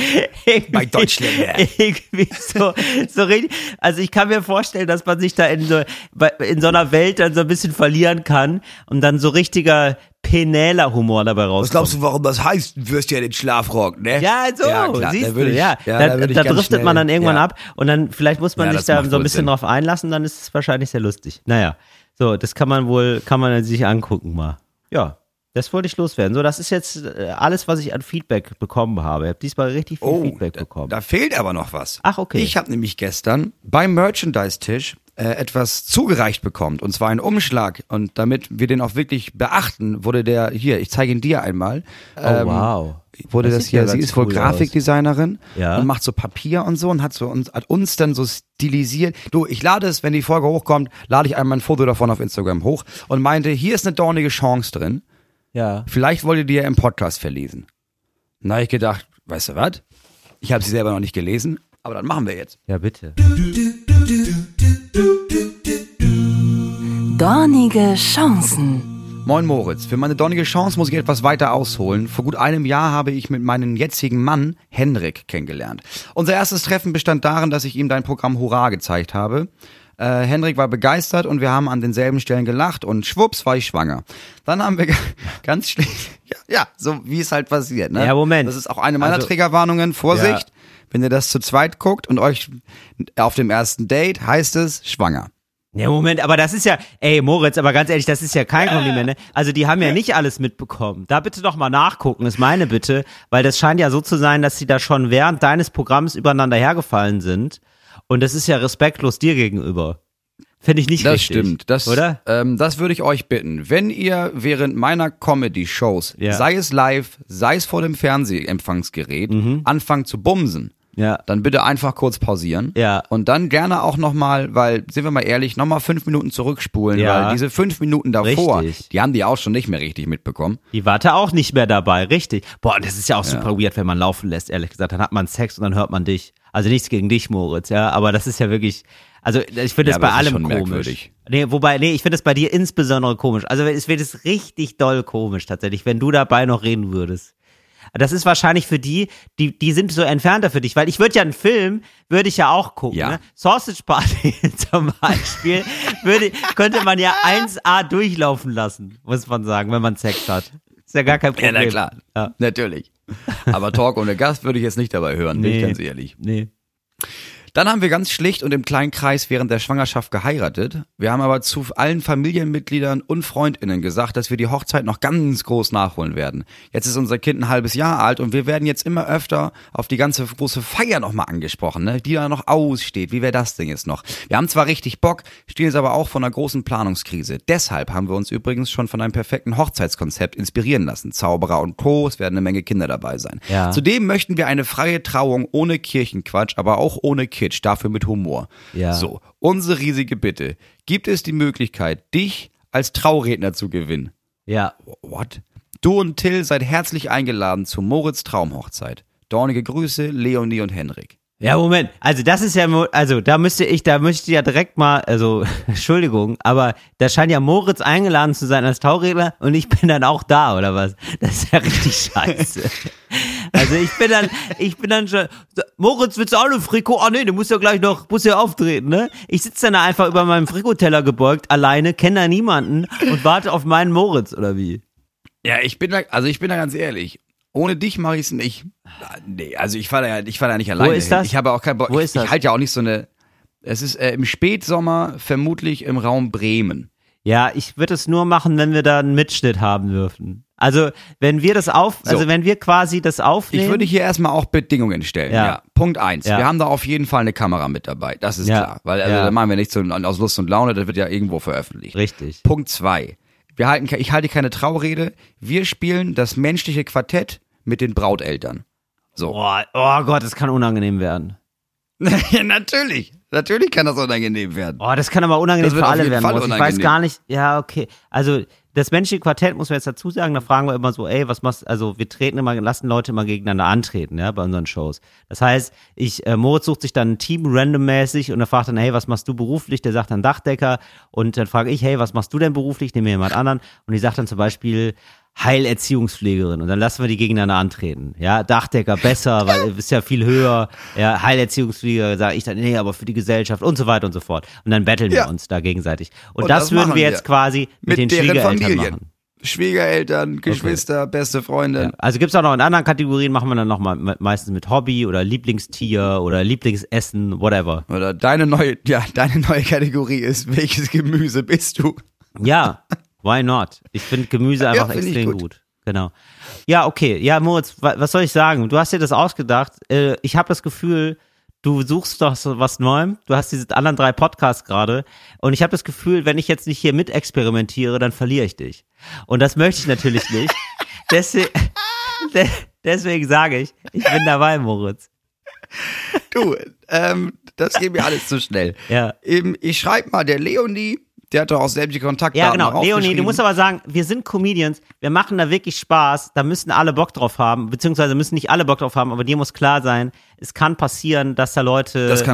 irgendwie
Bei Deutschländer.
Irgendwie so, so richtig. Also ich kann mir vorstellen, dass man sich da in so, in so einer Welt dann so ein bisschen verlieren kann und dann so richtiger penäler Humor dabei rauskommt.
Was glaubst du, warum das heißt, Würstchen in Schlafrock, ne?
Ja, so,
klar,
siehst du,
ich,
ja.
ja,
da
da,
da driftet
schnell,
man dann irgendwann
ja.
ab und dann vielleicht muss man
Ja,
sich da so ein bisschen
Sinn.
drauf einlassen, dann ist es wahrscheinlich sehr lustig. Naja, so, das kann man wohl, kann man sich angucken mal. Ja, das wollte ich loswerden. So, das ist jetzt äh, alles, was ich an Feedback bekommen habe. Ich habe diesmal richtig viel
Oh,
Feedback
da,
bekommen.
da fehlt aber noch was.
Ach, okay.
Ich habe nämlich gestern beim Merchandise-Tisch äh, etwas zugereicht bekommen. Und zwar einen Umschlag. Und damit wir den auch wirklich beachten, wurde der, hier, ich zeige ihn dir einmal.
Oh, wow.
Wurde
Das
das,
ja
hier, sie ist wohl
cool
Grafikdesignerin
Ja.
und macht so Papier und so und hat so uns, hat uns dann so stilisiert. Du, ich lade es, wenn die Folge hochkommt, lade ich einmal ein Foto davon auf Instagram hoch und meinte, hier ist eine dornige Chance drin.
Ja.
Vielleicht wollt ihr die ja im Podcast verlesen. Na, hab ich gedacht, weißt du was? Ich habe sie selber noch nicht gelesen, aber dann machen wir jetzt.
Ja, bitte.
Dornige Chancen.
Moin Moritz, für meine dornige Chance muss ich etwas weiter ausholen. Vor gut einem Jahr habe ich mit meinem jetzigen Mann Henrik kennengelernt. Unser erstes Treffen bestand darin, dass ich ihm dein Programm Hurra gezeigt habe. Äh, Henrik war begeistert und wir haben an denselben Stellen gelacht und schwupps war ich schwanger. Dann haben wir ganz schlecht, ja, ja, so wie es halt passiert. Ne?
Ja, Moment.
Das ist auch eine meiner
Also-
Triggerwarnungen. Vorsicht, wenn ihr das zu zweit guckt und euch auf dem ersten Date heißt es schwanger.
Ja, Moment, aber das ist ja, ey, Moritz, aber ganz ehrlich, das ist ja kein Kompliment, ne? Also, die haben ja nicht alles mitbekommen. Da bitte doch mal nachgucken, ist meine Bitte, weil das scheint ja so zu sein, dass sie da schon während deines Programms übereinander hergefallen sind. Und das ist ja respektlos dir gegenüber. Finde ich nicht
Das
richtig.
stimmt. Das,
Oder?
Ähm, das würde ich euch bitten. Wenn ihr während meiner Comedy-Shows,
Ja.
sei es live, sei es vor dem Fernsehempfangsgerät, anfangt zu bumsen,
Mhm. Ja.
dann bitte einfach kurz pausieren.
Ja.
Und dann gerne auch nochmal, weil, sind wir mal ehrlich, nochmal fünf Minuten zurückspulen,
Ja.
weil diese fünf Minuten davor,
Richtig.
die haben die auch schon nicht mehr richtig mitbekommen.
Die warte auch nicht mehr dabei, richtig. Boah, das ist ja auch super weird, wenn man laufen lässt, ehrlich gesagt. Dann hat man Sex und dann hört man dich. Also nichts gegen dich, Moritz, ja, aber das ist ja wirklich, also ich finde
Ja,
das bei allem komisch.
merkwürdig.
Nee, wobei, nee, ich finde das bei dir insbesondere komisch. Also es wird es richtig doll komisch tatsächlich, wenn du dabei noch reden würdest. Das ist wahrscheinlich für die, die, die sind so entfernter für dich, weil ich würde ja einen Film, würde ich ja auch gucken.
Ja.
Ne? Sausage Party zum Beispiel, würde, könnte man ja 1A durchlaufen lassen, muss man sagen, wenn man Sex hat. Ist ja gar kein
Ja,
Problem.
na klar.
Ja.
Natürlich. Aber Talk ohne Gast würde ich jetzt nicht dabei hören, bin ich
Nee.
ganz ehrlich.
Nee.
Dann haben wir ganz schlicht und im kleinen Kreis während der Schwangerschaft geheiratet. Wir haben aber zu allen Familienmitgliedern und Freundinnen gesagt, dass wir die Hochzeit noch ganz groß nachholen werden. Jetzt ist unser Kind ein halbes Jahr alt und wir werden jetzt immer öfter auf die ganze große Feier nochmal angesprochen, ne? die da noch aussteht. Wie wäre das denn jetzt noch? Wir haben zwar richtig Bock, stehen jetzt aber auch vor einer großen Planungskrise. Deshalb haben wir uns übrigens schon von einem perfekten Hochzeitskonzept inspirieren lassen. Zauberer und Co. Es werden eine Menge Kinder dabei sein.
Ja.
Zudem möchten wir eine freie Trauung ohne Kirchenquatsch, aber auch ohne Kitsch, dafür mit Humor.
Ja.
So, unsere riesige Bitte. Gibt es die Möglichkeit, dich als Trauredner zu gewinnen?
Ja.
What? Du und Till seid herzlich eingeladen zur Moritz Traumhochzeit. Dornige Grüße, Leonie und Henrik.
Ja, Moment. Also das ist ja, also da müsste ich, da müsste ich ja direkt mal, also Entschuldigung, aber da scheint ja Moritz eingeladen zu sein als Tauredner und ich bin dann auch da, oder was? Das ist ja richtig scheiße. Also ich bin dann, ich bin dann schon, Moritz, willst du auch eine Frikot? Ah nee, du musst ja gleich noch, musst ja auftreten, ne? Ich sitze dann da einfach über meinem Frikoteller gebeugt, alleine, kenne da niemanden und warte auf meinen Moritz, oder wie?
Ja, ich bin da, also ich bin da ganz ehrlich. Ohne dich mache ich es nicht. Nee, also ich fahre da, ja- ich fahr da nicht alleine
ist
hin.
das?
Ich habe auch keinen Bock.
Wo
ich,
ist das?
Ich halte ja auch nicht so eine. Es ist äh, im Spätsommer vermutlich im Raum Bremen.
Ja, ich würde es nur machen, wenn wir da einen Mitschnitt haben dürfen. Also, wenn wir das auf,
So.
also wenn wir quasi das aufnehmen.
Ich würde hier erstmal auch Bedingungen stellen.
Ja.
Ja. Punkt eins.
Ja.
Wir haben da auf jeden Fall eine Kamera mit dabei. Das ist
Ja.
klar. Weil also, da machen wir nichts so aus Lust und Laune, das wird ja irgendwo veröffentlicht.
Richtig.
Punkt zwei. Wir halten, ich halte keine Traurede. Wir spielen das menschliche Quartett mit den Brauteltern. So.
Boah, oh Gott, das kann unangenehm werden.
natürlich. Natürlich kann das unangenehm werden.
Oh, das kann aber unangenehm für alle werden. Ich weiß gar nicht. Ja, okay. Also das menschliche Quartett muss man jetzt dazu sagen. Da fragen wir immer so, ey, was machst? Also wir treten immer, lassen Leute immer gegeneinander antreten, ja, bei unseren Shows. Das heißt, ich äh, Moritz sucht sich dann ein Team randommäßig und er fragt dann, hey, was machst du beruflich? Der sagt dann Dachdecker und dann frage ich, hey, was machst du denn beruflich? Nehmen wir jemand anderen und die sagt dann zum Beispiel Heilerziehungspflegerin und dann lassen wir die gegeneinander antreten. Ja, Dachdecker besser, weil du bist ja viel höher. Ja, Heilerziehungspfleger sage ich dann, nee, aber für die Gesellschaft und so weiter und so fort. Und dann betteln wir
Ja.
uns da gegenseitig. Und,
Und
das,
das
würden wir
wir.
jetzt quasi mit, den
deren
Schwiegereltern
Familien.
machen.
Schwiegereltern, Geschwister, beste Freunde.
Ja. Also gibt's auch noch in anderen Kategorien, machen wir dann noch mal me- meistens mit Hobby oder Lieblingstier oder Lieblingsessen, whatever.
Oder deine neue, ja, deine neue Kategorie ist, welches Gemüse bist du?
Ja, why not? Ich finde Gemüse einfach
find ich
extrem
gut.
gut. Genau. Ja, okay. Ja, Moritz, wa- was soll ich sagen? Du hast dir das ausgedacht. Äh, ich habe das Gefühl, du suchst doch so was Neuem. Du hast diese anderen drei Podcasts gerade. Und ich habe das Gefühl, wenn ich jetzt nicht hier mit experimentiere, dann verliere ich dich. Und das möchte ich natürlich nicht. Deswegen, de- deswegen sage ich, ich bin dabei, Moritz.
Du, ähm, das geht mir alles zu schnell.
Ja.
Eben, ich schreibe mal der Leonie, Der hat doch auch sämtliche Kontaktdaten
Ja, genau. Leonie, du musst aber sagen, wir sind Comedians, wir machen da wirklich Spaß, da müssen alle Bock drauf haben, beziehungsweise müssen nicht alle Bock drauf haben, aber dir muss klar sein, es kann passieren, dass da Leute sich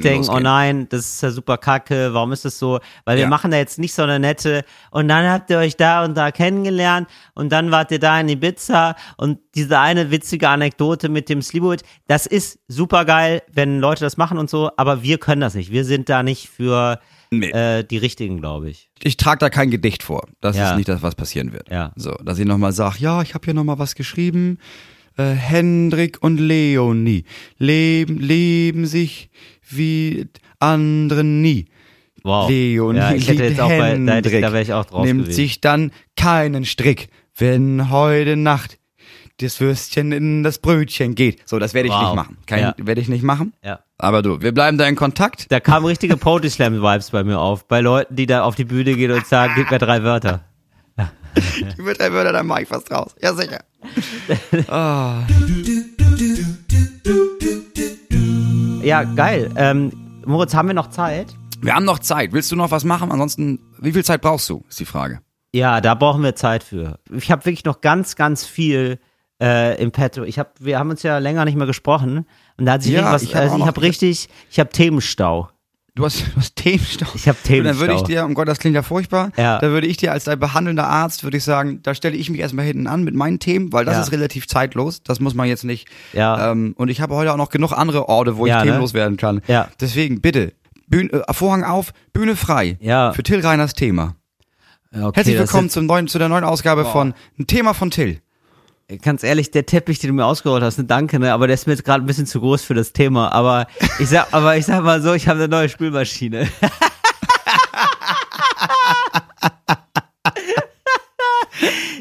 denken, oh
losgehen.
nein, das ist ja super kacke, warum ist das so? Weil wir
Ja.
machen da jetzt nicht so eine nette, und dann habt ihr euch da und da kennengelernt und dann wart ihr da in Ibiza und diese eine witzige Anekdote mit dem Slibovic, das ist super geil, wenn Leute das machen und so, aber wir können das nicht. Wir sind da nicht für
Nee.
äh, die Richtigen, glaube ich.
ich trage da kein Gedicht vor. Das
Ja.
ist nicht das, was passieren wird.
Ja.
So, dass ich nochmal sage, ja, ich habe hier nochmal was geschrieben. Äh, Hendrik und Leonie leben, leben sich wie anderen nie.
Wow.
Leonie
ja, ich hätte jetzt auch bei, da, da wäre ich auch drauf
nimmt
gewesen.
sich dann keinen Strick, wenn heute Nacht das Würstchen in das Brötchen geht. So, das werde ich
Wow.
nicht machen. Kein,
Ja.
Werde ich nicht machen.
Ja.
Aber du, wir bleiben da in Kontakt.
Da kamen richtige Poetry Slam Vibes bei mir auf, bei Leuten, die da auf die Bühne gehen und sagen, gib mir drei Wörter.
Über drei Wörter, dann mach ich was draus. Ja, sicher. Ah.
Ja, geil. Ähm, Moritz, haben wir noch Zeit?
Wir haben noch Zeit. Willst du noch was machen? Ansonsten, wie viel Zeit brauchst du, ist die Frage.
Ja, da brauchen wir Zeit für. Ich habe wirklich noch ganz, ganz viel äh, im Petto. Ich hab, wir haben uns ja länger nicht mehr gesprochen und da hat sich
Ja,
irgendwas,
ich
also ich habe richtig, ich habe Themenstau.
Du hast, du hast Themenstau.
Ich habe
Du, Dann würde ich
Themenstau.
dir, um Gott, das klingt ja furchtbar,
Ja.
da würde ich dir als dein behandelnder Arzt, würde ich sagen, da stelle ich mich erstmal hinten an mit meinen Themen, weil das
Ja.
ist relativ zeitlos, das muss man jetzt nicht.
Ja.
Ähm, und ich habe heute auch noch genug andere Orte, wo
Ja,
ich
ne?
themenlos werden kann.
Ja.
Deswegen, bitte, Bühne, äh, Vorhang auf, Bühne frei.
Ja.
Für Till Reiners Thema.
Okay,
Herzlich willkommen zum neuen, zu der neuen Ausgabe von Ein Thema von Till.
Ganz ehrlich, der Teppich, den du mir ausgerollt hast, ne, danke, ne, aber der ist mir jetzt gerade ein bisschen zu groß für das Thema. Aber ich sag, aber ich sag mal so, ich habe eine neue Spülmaschine.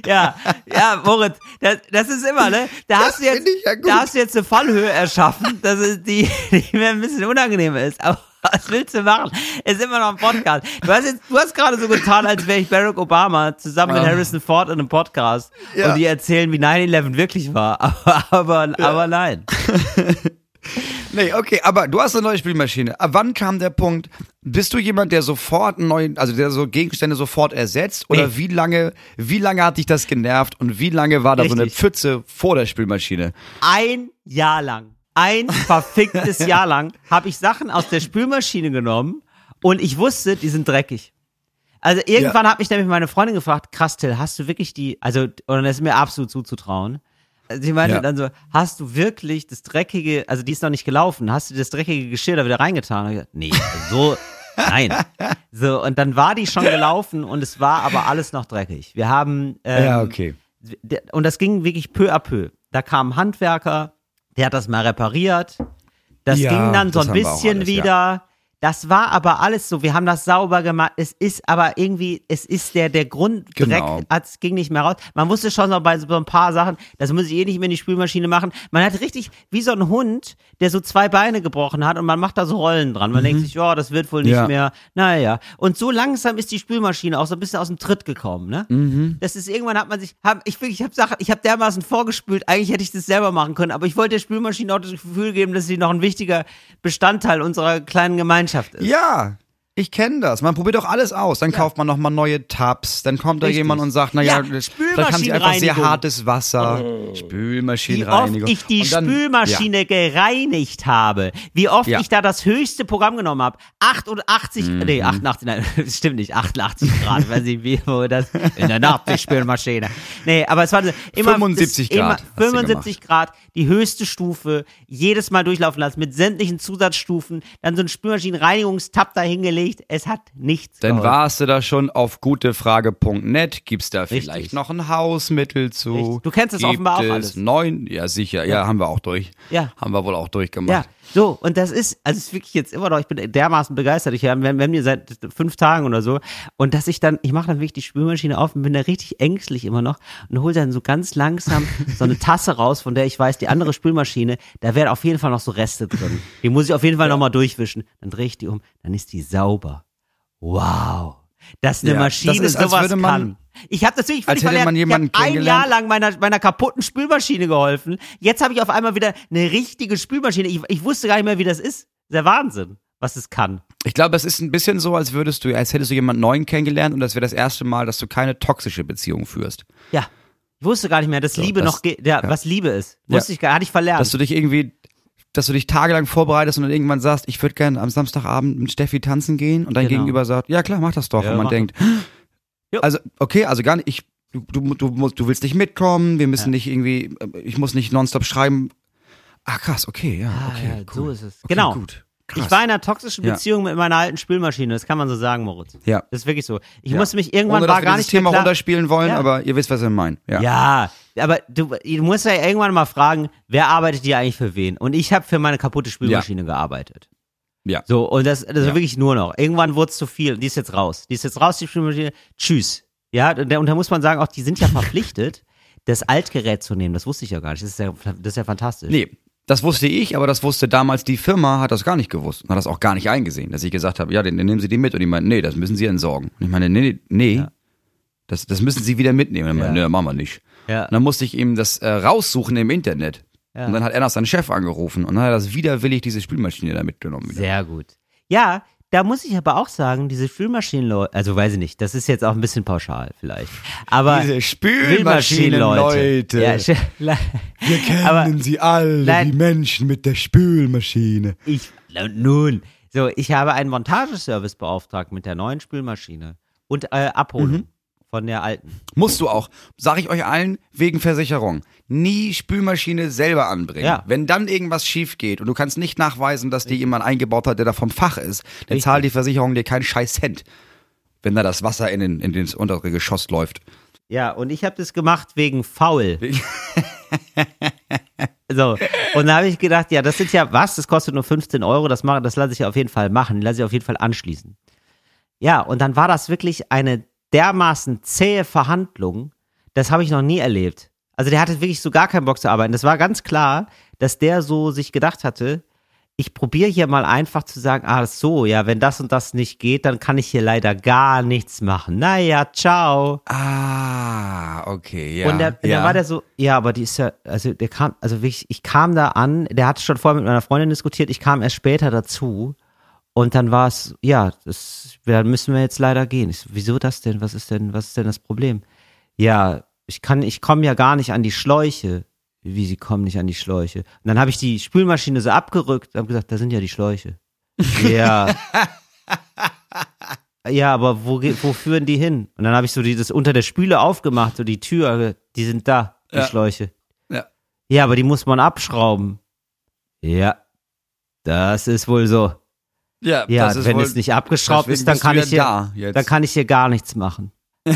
Ja, ja, Moritz, das, das ist immer, ne? Da hast du jetzt,
ja
da hast du jetzt eine Fallhöhe erschaffen, dass es die, die mir ein bisschen unangenehm ist. Aber was willst du machen? Es ist immer noch ein Podcast. Du hast jetzt, du hast gerade so getan, als wäre ich Barack Obama zusammen mit. Harrison Ford in einem Podcast
Ja.
und die erzählen, wie 9-11 wirklich war. Aber, aber, aber nein.
Nee, okay, aber du hast eine neue Spielmaschine. Ab wann kam der Punkt? Bist du jemand, der sofort einen neuen, also der so Gegenstände sofort ersetzt? Oder
Nee.
wie lange, wie lange hat dich das genervt und wie lange war da so eine
Richtig.
Pfütze vor der Spielmaschine?
Ein Jahr lang, ein verficktes Jahr lang, habe ich Sachen aus der Spülmaschine genommen und ich wusste, die sind dreckig. Also irgendwann hat mich nämlich meine Freundin gefragt, krass, Till, hast du wirklich die, also, und das ist mir absolut zuzutrauen. Also Sie meinte
Ja.
dann so, hast du wirklich das dreckige, also die ist noch nicht gelaufen, hast du das dreckige Geschirr da wieder reingetan? Und ich gesagt, nee, so, nein. So, und dann war die schon gelaufen und es war aber alles noch dreckig. Wir haben, ähm,
okay.
der- und das ging wirklich peu à peu. Da kam ein Handwerker, der hat das mal repariert. Das
Ja,
ging dann so ein bisschen
alles,
wieder. Das war aber alles so. Wir haben das sauber gemacht. Es ist aber irgendwie, es ist der, der Grunddreck,
Genau.
es ging nicht mehr raus. Man wusste schon so bei so ein paar Sachen, das muss ich eh nicht mehr in die Spülmaschine machen. Man hat richtig, wie so ein Hund, der so zwei Beine gebrochen hat und man macht da so Rollen dran. Man denkt sich, ja, das wird wohl nicht
Mhm. Ja.
mehr. Naja. Und so langsam ist die Spülmaschine auch so ein bisschen aus dem Tritt gekommen, ne?
Mhm.
Das ist irgendwann hat man sich, hab, ich ich habe Sachen, ich habe dermaßen vorgespült. Eigentlich hätte ich das selber machen können, aber ich wollte der Spülmaschine auch das Gefühl geben, dass sie noch ein wichtiger Bestandteil unserer kleinen Gemeinschaft ist.
Ja, ich kenne das. Man probiert doch alles aus. Dann kauft man nochmal neue Tabs. Dann kommt da
Richtig.
jemand und sagt, naja,
Ja,
vielleicht haben sie einfach sehr hartes Wasser.
Wie
Spülmaschinenreinigung.
oft ich die
dann-
Spülmaschine gereinigt habe, wie oft
Ja.
ich da das höchste Programm genommen habe. 88,
Mhm.
nee, 88, nein, das stimmt nicht, 88 Grad, weiß ich wie, wo das, in der Nacht die Spülmaschine. Nee, aber es war immer,
75
das, immer
Grad du
75 Grad, die höchste Stufe, jedes Mal durchlaufen lassen, mit sämtlichen Zusatzstufen, dann so ein Spülmaschinenreinigungstab da hingelegt, es hat nichts
Dann
geholfen.
warst du da schon auf gutefrage.net. Gibt's da
Richtig.
vielleicht noch ein Hausmittel zu?
Richtig. Du kennst es
Gibt
offenbar auch
es
alles.
Neun? Ja, sicher. Ja, haben wir auch durch.
Ja.
Haben wir wohl auch
Ja,
durchgemacht.
So, und das ist, also es ist wirklich jetzt immer noch, ich bin dermaßen begeistert. Ich habe, wir haben hier seit fünf Tagen oder so. Und dass ich dann, ich mache dann wirklich die Spülmaschine auf und bin da richtig ängstlich immer noch und hole dann so ganz langsam so eine Tasse raus, von der ich weiß, die andere Spülmaschine, da wären auf jeden Fall noch so Reste drin. Die muss ich auf jeden Fall nochmal durchwischen. Dann drehe ich die um, dann ist die sauber. Wow. Dass eine
Ja,
Maschine
das ist,
sowas
man-
kann. Ich habe natürlich völlig
hätte man
verlernt.
jemanden
ich ein Jahr lang meiner, meiner kaputten Spülmaschine geholfen. Jetzt habe ich auf einmal wieder eine richtige Spülmaschine. Ich, ich wusste gar nicht mehr, wie das ist. Der Wahnsinn, was es kann.
Ich glaube, es ist ein bisschen so, als würdest du, als hättest du jemanden neuen kennengelernt und das wäre das erste Mal, dass du keine toxische Beziehung führst.
Ja. Ich wusste gar nicht mehr, dass Liebe
das-
noch geht, ja, was Liebe ist. Wusste
Ja.
ich gar, hatte ich verlernt.
Dass du dich irgendwie, dass du dich tagelang vorbereitest und dann irgendwann sagst, ich würde gerne am Samstagabend mit Steffi tanzen gehen und dein
Genau.
Gegenüber sagt, ja klar, mach das doch.
Ja,
und man denkt,
Jo.
also okay, also gar nicht, ich, du, du, du, musst- du willst nicht mitkommen, wir müssen nicht irgendwie, ich muss nicht nonstop schreiben. Ah krass, okay, ja,
Ah,
okay,
ja,
cool.
so ist es.
Okay,
Genau.
Gut. Krass.
ich war in einer toxischen
Ja.
Beziehung mit meiner alten Spülmaschine, das kann man so sagen, Moritz.
ja.
Das ist wirklich so. Ich
Ja.
musste mich irgendwann
Ohne, dass
war
wir
gar
dieses
nicht
Thema
klar.
runterspielen wollen,
Ja.
aber ihr wisst, was wir meinen. Ja.
Ja, aber du, du musst ja irgendwann mal fragen, wer arbeitet hier eigentlich für wen? Und ich habe für meine kaputte Spülmaschine gearbeitet.
Ja.
So, und das, das ist
Ja.
wirklich nur noch. Irgendwann wurde es zu viel. Die ist jetzt raus. Die ist jetzt raus, die Spülmaschine. Tschüss. Ja, und da, und da muss man sagen, auch die sind ja verpflichtet, das Altgerät zu nehmen. Das wusste ich ja gar nicht. Das ist ja, das ist ja fantastisch.
Nee, das wusste ich, aber das wusste damals die Firma, hat das gar nicht gewusst und hat das auch gar nicht eingesehen, dass ich gesagt habe, ja, dann, nehmen Sie die mit und die meinten, nee, das müssen Sie entsorgen. Und ich meine, nee, nee, nee
Ja.
das, das müssen Sie wieder mitnehmen. Und ich meine, nee, machen wir nicht.
Ja.
Und dann musste ich ihm das äh, raussuchen im Internet.
Ja.
Und dann hat er noch seinen Chef angerufen und dann hat er das widerwillig diese Spülmaschine da mitgenommen. Wieder.
Sehr gut. Ja, da muss ich aber auch sagen, diese Spülmaschinenleute, also weiß ich nicht, das ist jetzt auch ein bisschen pauschal vielleicht. Aber
Diese
Spülmaschinenleute. Ja,
Wir
aber
sie alle,
Nein.
Menschen mit der Spülmaschine.
ich, nun, so, ich habe einen Montageservice beauftragt mit der neuen Spülmaschine und äh, Abholung
Mhm.
Von der alten.
Musst du auch. Sag ich euch allen, wegen Versicherung. Nie Spülmaschine selber anbringen.
Ja.
Wenn dann irgendwas schief geht und du kannst nicht nachweisen, dass dir jemand eingebaut hat, der da vom Fach ist, dann
Richtig.
zahlt die Versicherung dir keinen scheiß Cent. Wenn da das Wasser in, den, in das untere Geschoss läuft.
Ja, und ich habe das gemacht wegen faul. so, und da habe ich gedacht, ja, das sind ja was, das kostet nur 15 Euro, das, mache, das lasse ich auf jeden Fall machen, lasse ich auf jeden Fall anschließen. Ja, und dann war das wirklich eine dermaßen zähe Verhandlung, das habe ich noch nie erlebt. Also der hatte wirklich so gar keinen Bock zu arbeiten. Das war ganz klar, dass der so sich gedacht hatte, ich probiere hier mal einfach zu sagen, ah so, ja, wenn das und das nicht geht, dann kann ich hier leider gar nichts machen. Naja, ciao.
Ah, okay, ja.
Und der,
ja.
da war der so, ja, aber die ist ja, also der kam, also wirklich, ich kam da an, der hatte schon vorher mit meiner Freundin diskutiert, ich kam erst später dazu und dann war es, ja, das, dann müssen wir jetzt leider gehen. Ich so, wieso das denn? Was ist denn, was ist denn das Problem? Ja, ich kann, ich komme ja gar nicht an die Schläuche. Wie, sie kommen nicht an die Schläuche? Und dann habe ich die Spülmaschine so abgerückt und habe gesagt, da sind ja die Schläuche. Ja. Ja, aber wo, wo führen die hin? Und dann habe ich so das unter der Spüle aufgemacht, so die Tür, die sind da, die
Ja.
Schläuche.
Ja.
Ja, aber die muss man abschrauben. Ja, das ist wohl so.
Ja,
Ja,
das ist
wenn es nicht abgeschraubt ist, dann kann
ja
ich hier,
da
dann kann ich hier gar nichts machen.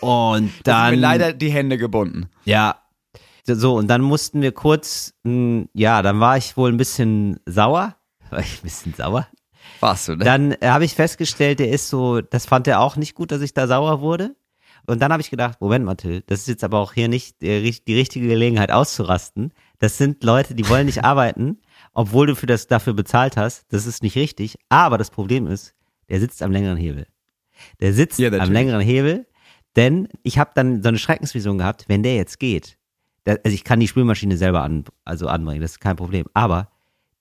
Und
da
dann,
sind mir leider die Hände gebunden.
ja, so und dann mussten wir kurz, mh, ja, dann war ich wohl ein bisschen sauer, war ich ein bisschen sauer.
Warst du, ne?
Dann äh, habe ich festgestellt, der ist so, das fand er auch nicht gut, dass ich da sauer wurde. Und dann habe ich gedacht, Moment mal, Till, das ist jetzt aber auch hier nicht die, richt- die richtige Gelegenheit auszurasten. Das sind Leute, die wollen nicht arbeiten, obwohl du für das dafür bezahlt hast. Das ist nicht richtig. Aber das Problem ist, der sitzt am längeren Hebel. Der sitzt
Ja,
am längeren Hebel, denn ich habe dann so eine Schreckensvision gehabt, wenn der jetzt geht. Da, also ich kann die Spülmaschine selber an, also anbringen, das ist kein Problem. Aber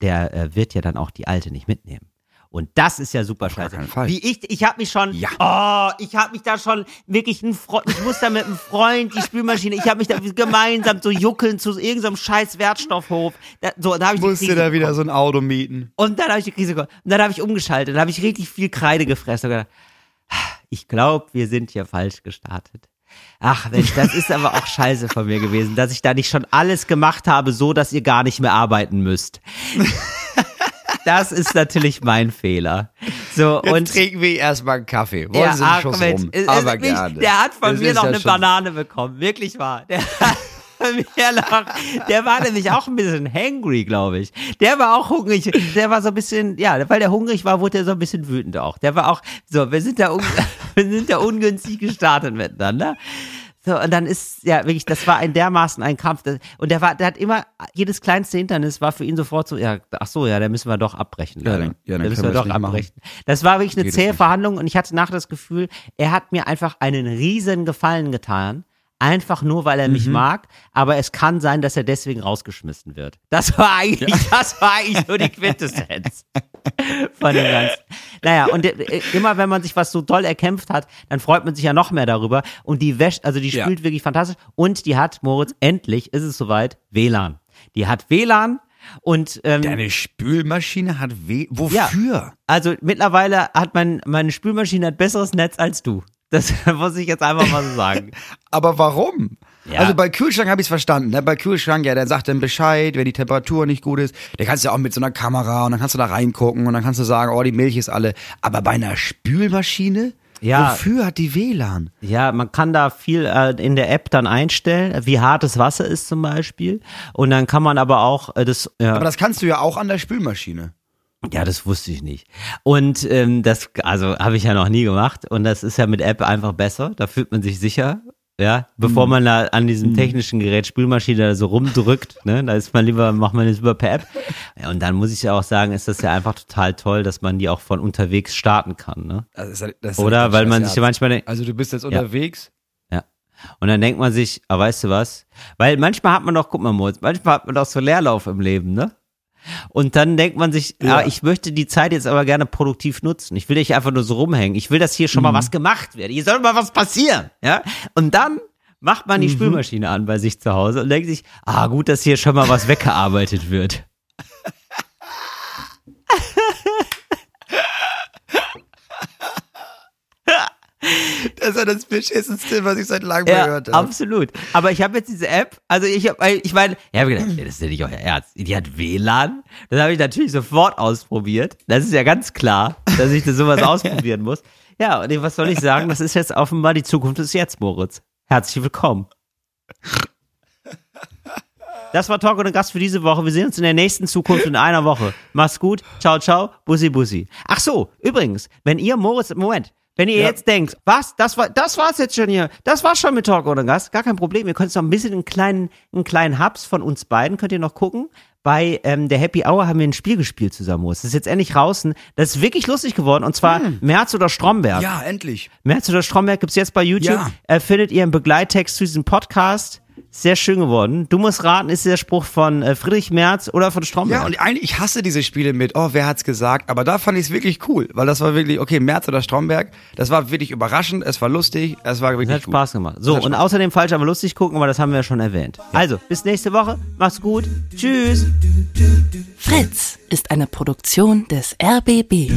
der äh, wird ja dann auch die alte nicht mitnehmen. Und das ist ja super scheiße. Wie ich, ich habe mich schon,
Ja.
oh, ich habe mich da schon wirklich ein Freund, ich muss da mit einem Freund die Spülmaschine, ich habe mich da gemeinsam so juckeln zu irgendeinem scheiß Wertstoffhof. Da, so, da habe ich die
Musst du
Krise
da wieder
bekommen.
so ein Auto mieten.
Und dann habe ich die Krise bekommen. Und dann habe ich umgeschaltet, dann habe ich richtig viel Kreide gefressen und gedacht, ich glaube, wir sind hier falsch gestartet. Ach Mensch, das ist aber auch scheiße von mir gewesen, dass ich da nicht schon alles gemacht habe, so dass ihr gar nicht mehr arbeiten müsst. Das ist natürlich mein Fehler. So,
Jetzt
und
trinken wir erstmal einen Kaffee. Wollen Sie einen Schuss
Mensch,
rum?
es-
Aber
wirklich,
gerne.
Der hat von
Es
mir
ist
noch
ja
eine Banane bekommen, wirklich wahr. Der hat von mir noch, der war nämlich auch ein bisschen hangry, glaube ich. Der war auch hungrig. Der war so ein bisschen, ja, weil der hungrig war, wurde er so ein bisschen wütend auch. Der war auch, so, wir sind da, wir sind da ungünstig gestartet miteinander. So, und dann ist, ja, wirklich, das war ein dermaßen ein Kampf. Und der war, der hat immer, jedes kleinste Hindernis war für ihn sofort so, ja, ach so, ja, da müssen wir doch abbrechen.
Ja, dann- ja, dann
da müssen wir doch
nicht machen.
abbrechen. Das war wirklich eine
Geht
zähe. Verhandlung und ich hatte nachher das Gefühl, er hat mir einfach einen riesen Gefallen getan. Einfach nur, weil er mich
Mhm.
mag, aber es kann sein, dass er deswegen rausgeschmissen wird. Das war eigentlich, das war eigentlich so die Quintessenz. von dem Ganzen. Naja, und äh, immer wenn man sich was so doll erkämpft hat, dann freut man sich ja noch mehr darüber. Und die wäscht, also die
Ja.
spült wirklich fantastisch. Und die hat, Moritz, endlich ist es soweit, WLAN. Die hat WLAN und ähm,
Deine Spülmaschine hat weh. Wofür?
also mittlerweile hat mein, meine Spülmaschine ein besseres Netz als du. Das muss ich jetzt einfach mal so sagen.
Aber warum?
Ja.
Also bei Kühlschrank habe ich es verstanden. Ne? Bei Kühlschrank, ja, der sagt dann Bescheid, wenn die Temperatur nicht gut ist. Der kannst du ja auch mit so einer Kamera und dann kannst du da reingucken und dann kannst du sagen, oh, die Milch ist alle. Aber bei einer Spülmaschine?
Ja.
Wofür hat die WLAN?
Ja, man kann da viel äh, in der App dann einstellen, wie hart das Wasser ist zum Beispiel. Und dann kann man aber auch äh, das. Ja,
Aber das kannst du ja auch an der Spülmaschine.
ja, das wusste ich nicht. Und ähm, das, also habe ich ja noch nie gemacht. Und das ist ja mit App einfach besser. Da fühlt man sich sicher. Ja, bevor man da an diesem technischen Gerät Spülmaschine da so rumdrückt, ne, da ist man lieber, macht man das über per App. Ja, und dann muss ich ja auch sagen, ist das ja einfach total toll, dass man die auch von unterwegs starten kann, ne?
Das ist, das ist
Oder? Weil man sich ja manchmal denkt,
Also du bist jetzt unterwegs.
Ja. Und dann denkt man sich, ah, weißt du was? Weil manchmal hat man doch, guck mal, Moritz, manchmal hat man doch so Leerlauf im Leben, ne? Und dann denkt man sich,
Ja.
ah, ich möchte die Zeit jetzt aber gerne produktiv nutzen. Ich will nicht einfach nur so rumhängen. Ich will, dass hier schon
Mhm.
mal was gemacht wird. Hier soll mal was passieren, ja? Und dann macht man die
Mhm.
Spülmaschine an bei sich zu Hause und denkt sich, ah, gut, dass hier schon mal was weggearbeitet wird.
Das ist ja das beschissenste, was ich seit langem
Ja,
gehört habe.
absolut. Aber ich habe jetzt diese App, also ich habe, ich meine, ich habe gedacht, das ist ja nicht euer Ernst. Die hat WLAN. Das habe ich natürlich sofort ausprobiert. Das ist ja ganz klar, dass ich das sowas ausprobieren muss. Ja, und was soll ich sagen? Das ist jetzt offenbar die Zukunft ist jetzt, Moritz. Herzlich willkommen. Das war Talk und Gast für diese Woche. Wir sehen uns in der nächsten Zukunft in einer Woche. Mach's gut. Ciao, ciao. Bussi, bussi. Ach so, übrigens, wenn ihr Moritz, Moment, wenn ihr
Ja.
jetzt denkt, was, das war, das war's jetzt schon hier. Das war's schon mit Talk ohne Gast. Gar kein Problem. Ihr könnt noch ein bisschen einen kleinen, einen kleinen Hubs von uns beiden könnt ihr noch gucken. Bei ähm, der Happy Hour haben wir ein Spiel gespielt zusammen. Das ist jetzt endlich draußen. Das ist wirklich lustig geworden. Und zwar Merz oder Stromberg.
Ja, endlich.
Merz oder Stromberg gibt's jetzt bei YouTube.
Ja.
Äh, findet ihr einen Begleittext zu diesem Podcast. Sehr schön geworden. Du musst raten, ist der Spruch von äh, Friedrich Merz oder von Stromberg?
Ja, und eigentlich, ich hasse diese Spiele mit, oh, wer hat's gesagt? Aber da fand ich es wirklich cool, weil das war wirklich, okay, Merz oder Stromberg, das war wirklich überraschend, es war lustig, es war wirklich
Das hat
gut.
Spaß gemacht. So,
hat
und
Spaß.
außerdem falsch, aber lustig gucken, aber das haben wir ja schon erwähnt. Also, bis nächste Woche. Macht's gut. Tschüss.
Fritz ist eine Produktion des RBB.